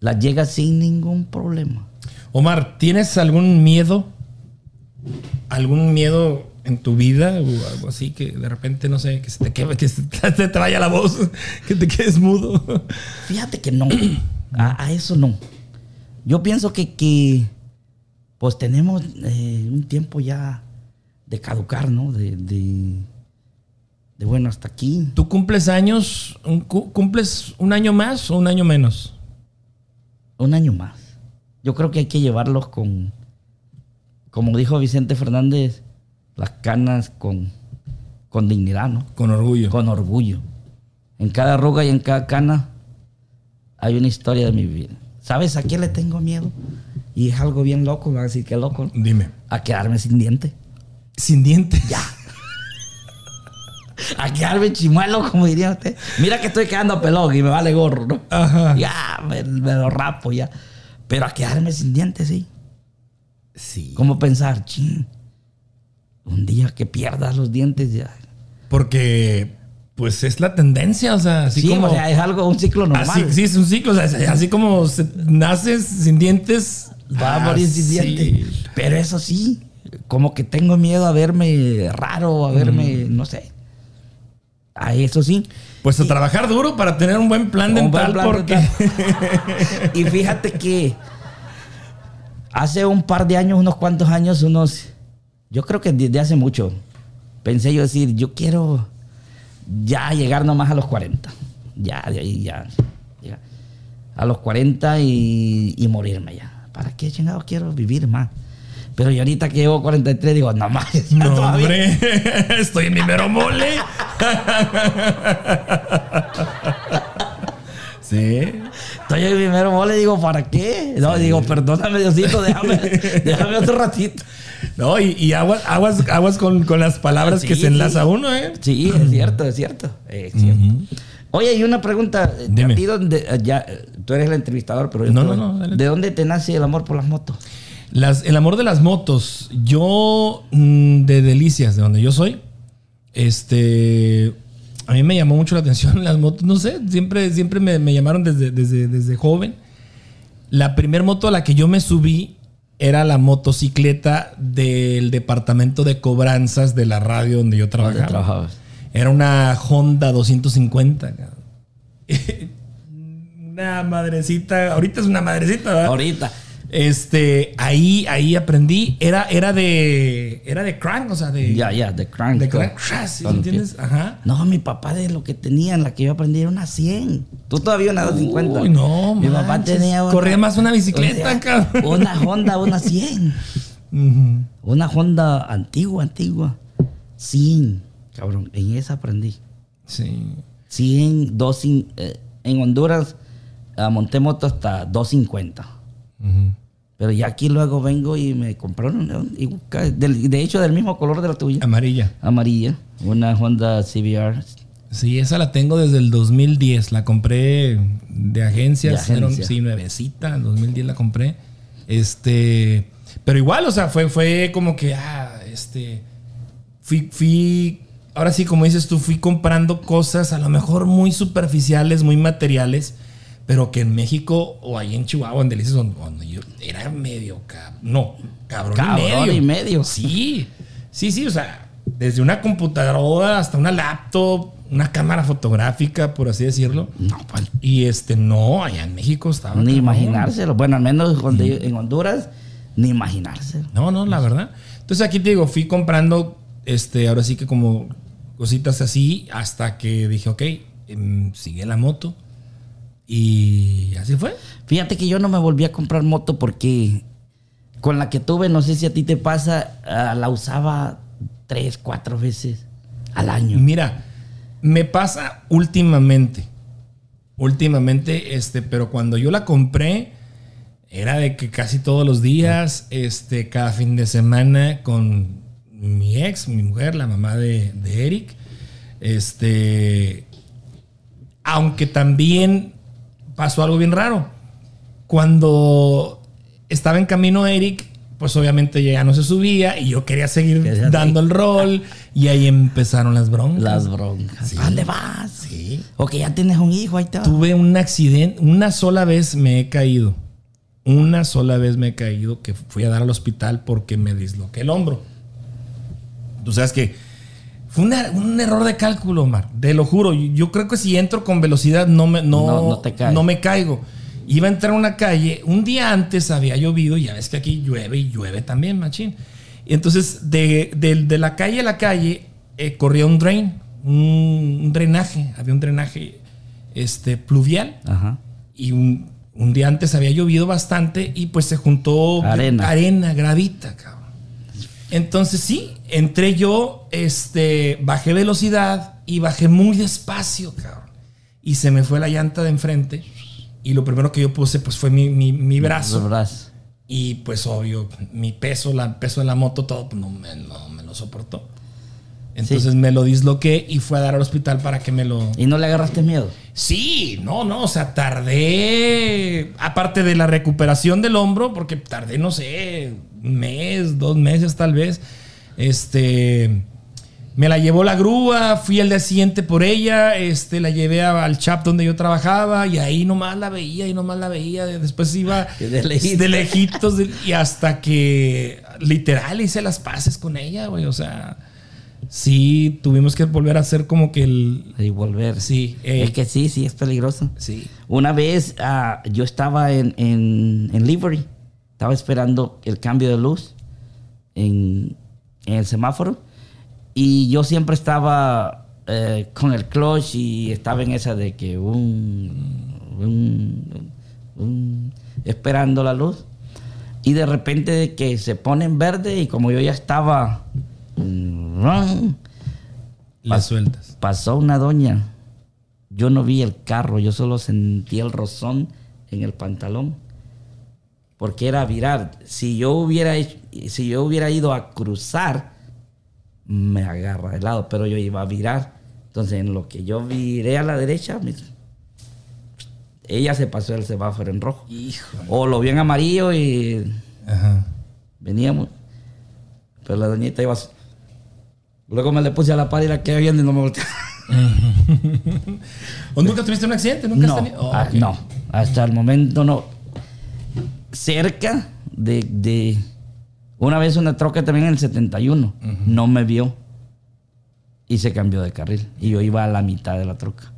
la llega sin ningún problema. Omar, ¿tienes algún miedo? ¿Algún miedo en tu vida o algo así que de repente, no sé, que se te quede, que se te, te vaya la voz, que te quedes mudo? Fíjate que no, a, a eso no. Yo pienso que, que pues tenemos eh, un tiempo ya de caducar, ¿no? De, de, de, bueno, hasta aquí. ¿Tú cumples años, un cu- cumples un año más o un año menos? Un año más. Yo creo que hay que llevarlos con, como dijo Vicente Fernández, las canas con, con dignidad, ¿no? Con orgullo. Con orgullo. En cada arruga y en cada cana hay una historia de mi vida. ¿Sabes a quién le tengo miedo? Y es algo bien loco, me van a decir que loco. Dime. A quedarme sin diente. Sin dientes. Ya. A quedarme chimuelo, como diría usted. Mira que estoy quedando pelón y me vale gorro, ¿no? Ajá. Ya, me, me lo rapo ya. Pero a quedarme sin dientes, sí. Sí. ¿Cómo pensar? Chin. Un día que pierdas los dientes ya. Porque, pues es la tendencia, o sea, así sí, como. o sea, es algo, un ciclo normal. así, sí, es un ciclo, o sea, así como se- naces sin dientes. Va a morir sin así. dientes. Pero eso sí, como que tengo miedo a verme raro, a verme, Mm. no sé. A eso sí. Pues a trabajar duro para tener un buen plan Un dental, plan porque. dental. y fíjate que hace un par de años, unos cuantos años, unos, yo creo que desde hace mucho, pensé yo decir, yo quiero ya llegar nomás a los 40. Ya, de ahí ya. ya. A los 40 y, y morirme ya. ¿Para qué chingados quiero vivir más? Pero yo ahorita que llevo 43 digo, no más. No, todavía- hombre, estoy en mi mero mole. sí. Estoy en mi mero mole, digo, ¿para qué? No, digo, perdóname, Diosito, déjame, déjame otro ratito. No, y, y aguas, aguas, aguas con, con las palabras Sí, que se enlaza sí. uno, ¿eh? Sí, es cierto, es cierto. es cierto. Oye, y una pregunta. eh, Dime. ¿A ti dónde, eh, ya, eh, tú eres el entrevistador, pero yo No, no, no, dale. ¿De dónde te nace el amor por las motos? Las, el amor de las motos. Yo, mm, de Delicias, de donde yo soy, este. A mí me llamó mucho la atención las motos. No sé, siempre, siempre me, me llamaron desde, desde, desde joven. La primer moto a la que yo me subí era la motocicleta del departamento de cobranzas de la radio donde yo trabajaba. Era una Honda 250. cabrón. una madrecita. Ahorita es una madrecita, ¿verdad? Ahorita. Este, ahí, ahí aprendí. Era, era de. Era de crank, o sea, de. Ya, ya, de crank. De crank. ¿sí con- ¿Entiendes? Ajá. No, mi papá de lo que tenía, en la que yo aprendí, era una 100. Tú todavía una 250. Uy, no, Mi papá manches. tenía una. Corría más una bicicleta, o sea, cabrón. Una Honda, una 100. Ujú. Una Honda antigua, antigua. 100. Cabrón, en esa aprendí. Sí. 100, 2, eh, en Honduras ah, monté moto hasta 250. Ujú. Pero ya aquí luego vengo y me compraron, y de hecho, del mismo color de la tuya. Amarilla. Amarilla. Una Honda CBR. Sí, esa la tengo desde el 2010. La compré de agencias. De agencia. sí, nuevecita. En 2010 la compré. Este. Pero igual, o sea, fue, fue como que, ah, este. Fui, fui. Ahora sí, como dices tú, fui comprando cosas a lo mejor muy superficiales, muy materiales. Pero que en México o ahí en Chihuahua, en Delicias, donde, yo era medio cab- No, cabrón, Cabrón y medio. y medio. Sí, sí, sí, o sea, desde una computadora hasta una laptop, una cámara fotográfica, por así decirlo. No, pues, Y este, no, allá en México estaba. ni cabrón. imaginárselo. Bueno, al menos en Honduras, ni imaginárselo. No, no, la verdad. Entonces aquí te digo, fui comprando, este, ahora sí que como cositas así, hasta que dije, ok, em, sigue la moto. Y así fue. Fíjate que yo no me volví a comprar moto porque con la que tuve, no sé si a ti te pasa, ah, la usaba tres, cuatro veces al año. Mira, me pasa últimamente. Últimamente, este, pero cuando yo la compré, era de que casi todos los días, este, cada fin de semana con mi ex, mi mujer, la mamá de, de Eric. Este. Aunque también pasó algo bien raro. Cuando estaba en camino Eric, pues obviamente ya no se subía y yo quería seguir dando el rol y ahí empezaron las broncas. Las broncas. ¿A dónde vas? Sí. O que ya tienes un hijo, ahí te va. Tuve un accidente, una sola vez me he caído. Una sola vez me he caído que fui a dar al hospital porque me disloqué el hombro. Tú sabes que fue una- un error de cálculo, Omar. Te lo juro. Yo, yo creo que si entro con velocidad no me, no, No, no te no me caigo. Iba a entrar a una calle. Un día antes había llovido. y Ya ves que aquí llueve y llueve también, machín. Y entonces de, de- de la calle a la calle eh, corría un drain, un, un drenaje. Había un drenaje este, pluvial Ajá. y un, un día antes había llovido bastante y pues se juntó Arena. arena gravita, cabrón. Entonces sí, entré yo, este, bajé velocidad y bajé muy despacio, cabrón. Y se me fue la llanta de enfrente. Y lo primero que yo puse pues fue mi, mi- mi brazo. Los brazos. Y pues obvio, mi peso, la, el peso de la moto, todo pues, no, me, no me lo soportó. Entonces me lo disloqué y fue a dar al hospital para que me lo... ¿Y no le agarraste miedo? Sí, no, no, o sea, tardé, aparte de la recuperación del hombro, porque tardé, no sé, mes, dos meses tal vez, este, me la llevó la grúa, fui al día siguiente por ella, este, la llevé a- al chap donde yo trabajaba y ahí nomás la veía y nomás la veía, después iba De lejitos. de lejitos de- y hasta que literal hice las paces con ella, güey, o sea, sí, tuvimos que volver a hacer como que el... Y volver. Sí, eh, Es que sí, sí, es peligroso. Sí. Una vez ah, yo estaba en, en, en Liberty, estaba esperando el cambio de luz en, en el semáforo y yo siempre estaba eh, con el clutch y estaba en esa de que un, un- un- esperando la luz y de repente que se pone en verde y como yo ya estaba mm, sueltas. pasó una doña. Yo no vi el carro, yo solo sentí el rozón en el pantalón. Porque era virar. Si yo hubiera hecho- si yo hubiera ido a cruzar, me agarra de lado, pero yo iba a virar. Entonces, en lo que yo viré a la derecha, me- ella se pasó el semáforo en rojo. O lo vi en amarillo y Ajá. veníamos. Pero la doñita iba. Luego me le puse a la par y la quedé viendo y no me volteé. ¿O nunca tuviste un accidente? ¿Nunca No, has tenido? Oh, ah, no, hasta el momento no. Cerca de, de- Una vez una troca también en el 71, no me vio y se cambió de carril. Y yo iba a la mitad de la troca.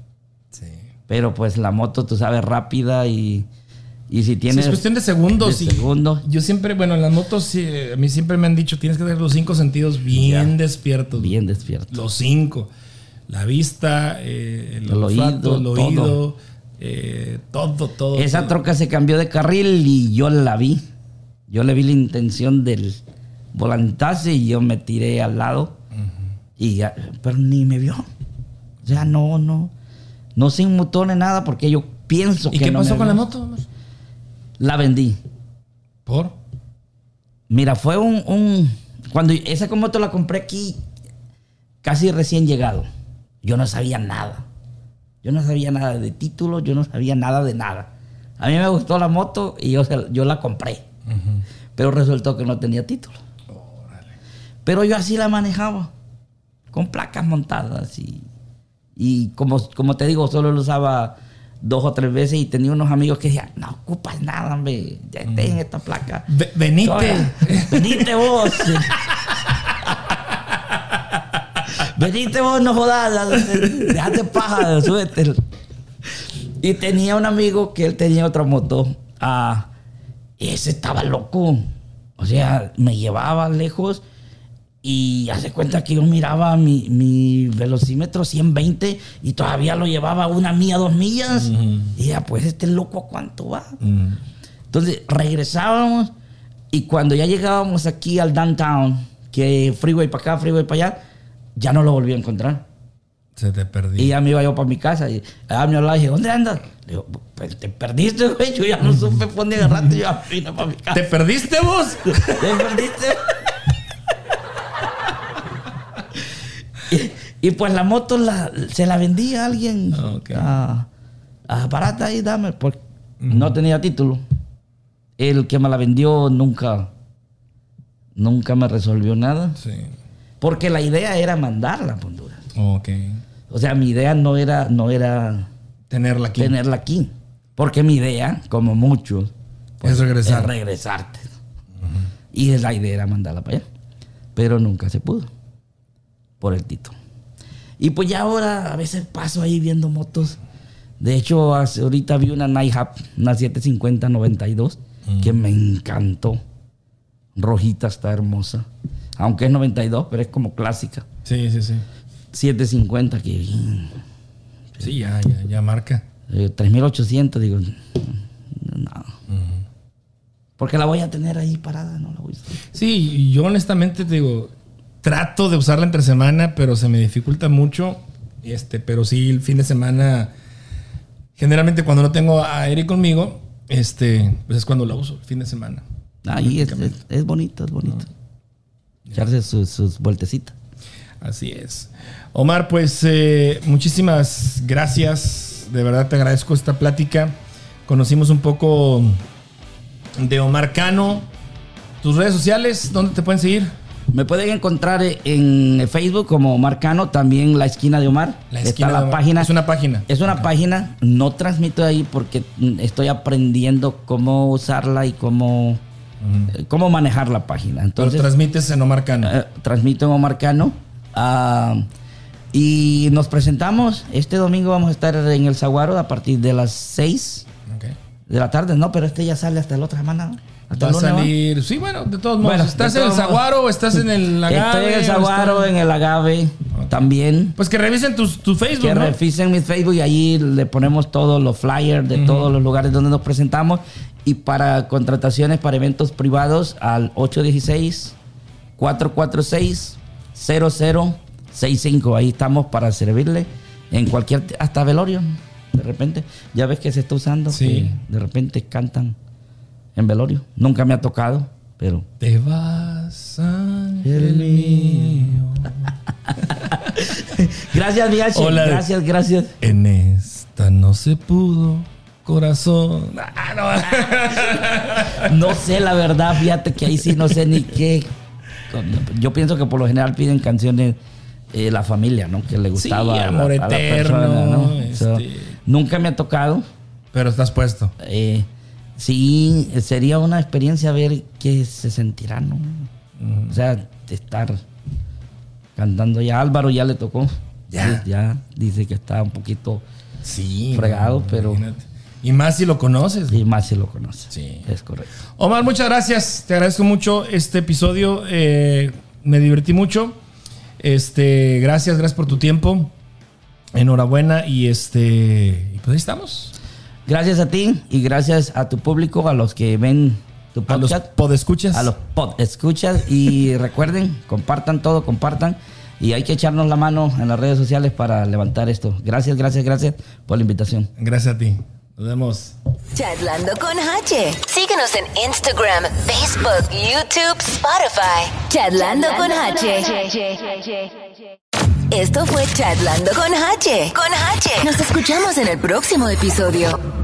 Sí. Pero pues la moto, tú sabes, rápida y, y si Sí, tienes... es cuestión de segundos. de segundos. Yo siempre, bueno, en las motos, sí, a mí siempre me han dicho, tienes que tener los cinco sentidos bien despiertos. Bien despierto. Los cinco. La vista, eh, el, El olfato, oído, el todo. Eh, todo, todo. Esa todo. troca se cambió de carril y yo la vi. Yo le vi la intención del volantazo y yo me tiré al lado. y ya- pero ni me vio. O sea, no, no. No se inmutó ni nada porque yo pienso ¿Y que qué no pasó me con la moto? La vendí. ¿Por? Mira, fue un, un- Cuando esa moto la compré aquí, casi recién llegado. Yo no sabía nada. Yo no sabía nada de título, yo no sabía nada de nada. A mí me gustó la moto y yo, se- yo la compré. Pero resultó que no tenía título. Pero yo así la manejaba. Con placas montadas y, y como, como te digo, solo lo usaba dos o tres veces y tenía unos amigos que decían, no ocupas nada, hombre, ya ten esta placa. Ve- venite. Venite vos. Venite vos, no jodas. Déjate paja, súbete. Y tenía un amigo que él tenía otra moto. Ah, ese estaba loco. O sea, me llevaba lejos y hace cuenta que yo miraba mi, mi velocímetro 120 y todavía lo llevaba una milla, dos millas. Y ya, pues este loco, ¿a cuánto va? Entonces regresábamos y cuando ya llegábamos aquí al downtown, que freeway para acá, freeway para allá, ya no lo volví a encontrar. Se te Y perdí. ya me iba yo para mi casa y a me hablaba y dije, ¿dónde andas? Le digo, pues te perdiste, güey. Yo ya no supe por dónde agarrarte. Yo ya vine para mi casa. ¿Te perdiste vos? ¿Te perdiste? y, y pues la moto la- se la vendía a alguien. A, a barata ahí, dame. Porque no tenía título. El que me la vendió nunca, nunca me resolvió nada. Sí. Porque la idea era mandarla a Honduras. Ok. O sea, mi idea no era, no era Tenerla aquí. tenerla aquí. Porque mi idea, como muchos, Es regresar. es regresarte. Y la idea era mandarla para allá. Pero nunca se pudo. Por el título. Y pues ya ahora a veces paso ahí viendo motos. De hecho, hace- ahorita vi una Nighthawk, una 750-92, que me encantó. Rojita, está hermosa. Aunque es 92, pero es como clásica. Sí, sí, sí. 750, que Sí, ya, ya, ya marca. eh, 3800, digo, Porque la voy a tener ahí parada, no la voy a usar. Sí, yo honestamente te digo, trato de usarla entre semana, pero se me dificulta mucho. Este, pero sí, el fin de semana, generalmente cuando no tengo a Eric conmigo, este, pues es cuando la uso, el fin de semana. Ahí es, es- es bonito, es bonito. Echarse sus, sus vueltecitas. Así es. Omar, pues eh, muchísimas gracias. De verdad te agradezco esta plática. Conocimos un poco de Omar Cano. Tus redes sociales, ¿dónde te pueden seguir? Me pueden encontrar en Facebook como Marcano, también La Esquina de Omar. La Está Esquina la Omar. página. Es una página. Es una página. No transmito ahí porque estoy aprendiendo cómo usarla y cómo, eh, cómo manejar la página. Pero Entonces, transmites en Omar Cano. eh, transmito en Omar Cano. Ah, y nos presentamos. Este domingo vamos a estar en el Zaguaro a partir de las 6 Ok. de la tarde. No, pero este ya sale hasta la otra semana. ¿no? Va a salir. Sí, bueno, de todos modos. Bueno, ¿Estás en el. Zaguaro o estás en el Agave? Estoy en el Zaguaro, en el Agave también. Pues que revisen tus- tu Facebook, Que ¿no? revisen mi Facebook y ahí le ponemos todos los flyers de todos los lugares donde nos presentamos. Y para contrataciones para eventos privados al 816-446-0065. Ahí estamos para servirle en cualquier, hasta velorio. De repente, ya ves que se está usando. Sí. que de repente cantan en velorio. Nunca me ha tocado, pero Te vas, ángel El mío. Gracias. Hola. Gracias, gracias. En esta no se pudo, corazón. Ah, no. No sé, la verdad, fíjate que ahí sí no sé ni qué. Yo pienso que por lo general piden canciones eh, la familia, ¿no? Que le gustaba Sí, a la- amor a la eterno, persona, ¿no? este. So, nunca me ha tocado. Pero estás puesto. Eh, sí, sería una experiencia ver qué se sentirá, ¿no? O sea, de estar cantando ya. Álvaro ya le tocó. Ya. Sí, ya dice que está un poquito Sí. Fregado, pero- imagínate. Y más si lo conoces. y más si lo conoce. Sí. Es correcto. Omar, muchas gracias. Te agradezco mucho este episodio. eh, me divertí mucho. Este, gracias, gracias por tu tiempo. Enhorabuena. Y este. Y pues ahí estamos. Gracias a ti y gracias a tu público, a los que ven tu A los podcast. podescuchas. a los pod escuchas y recuerden, compartan todo, compartan y hay que echarnos la mano en las redes sociales para levantar esto. Gracias, gracias, gracias por la invitación. Gracias a ti. Nos vemos. Charlando con H. Síguenos en Instagram, Facebook, YouTube, Spotify. Charlando con H. Esto fue Charlando con H. Con H. Nos escuchamos en el próximo episodio.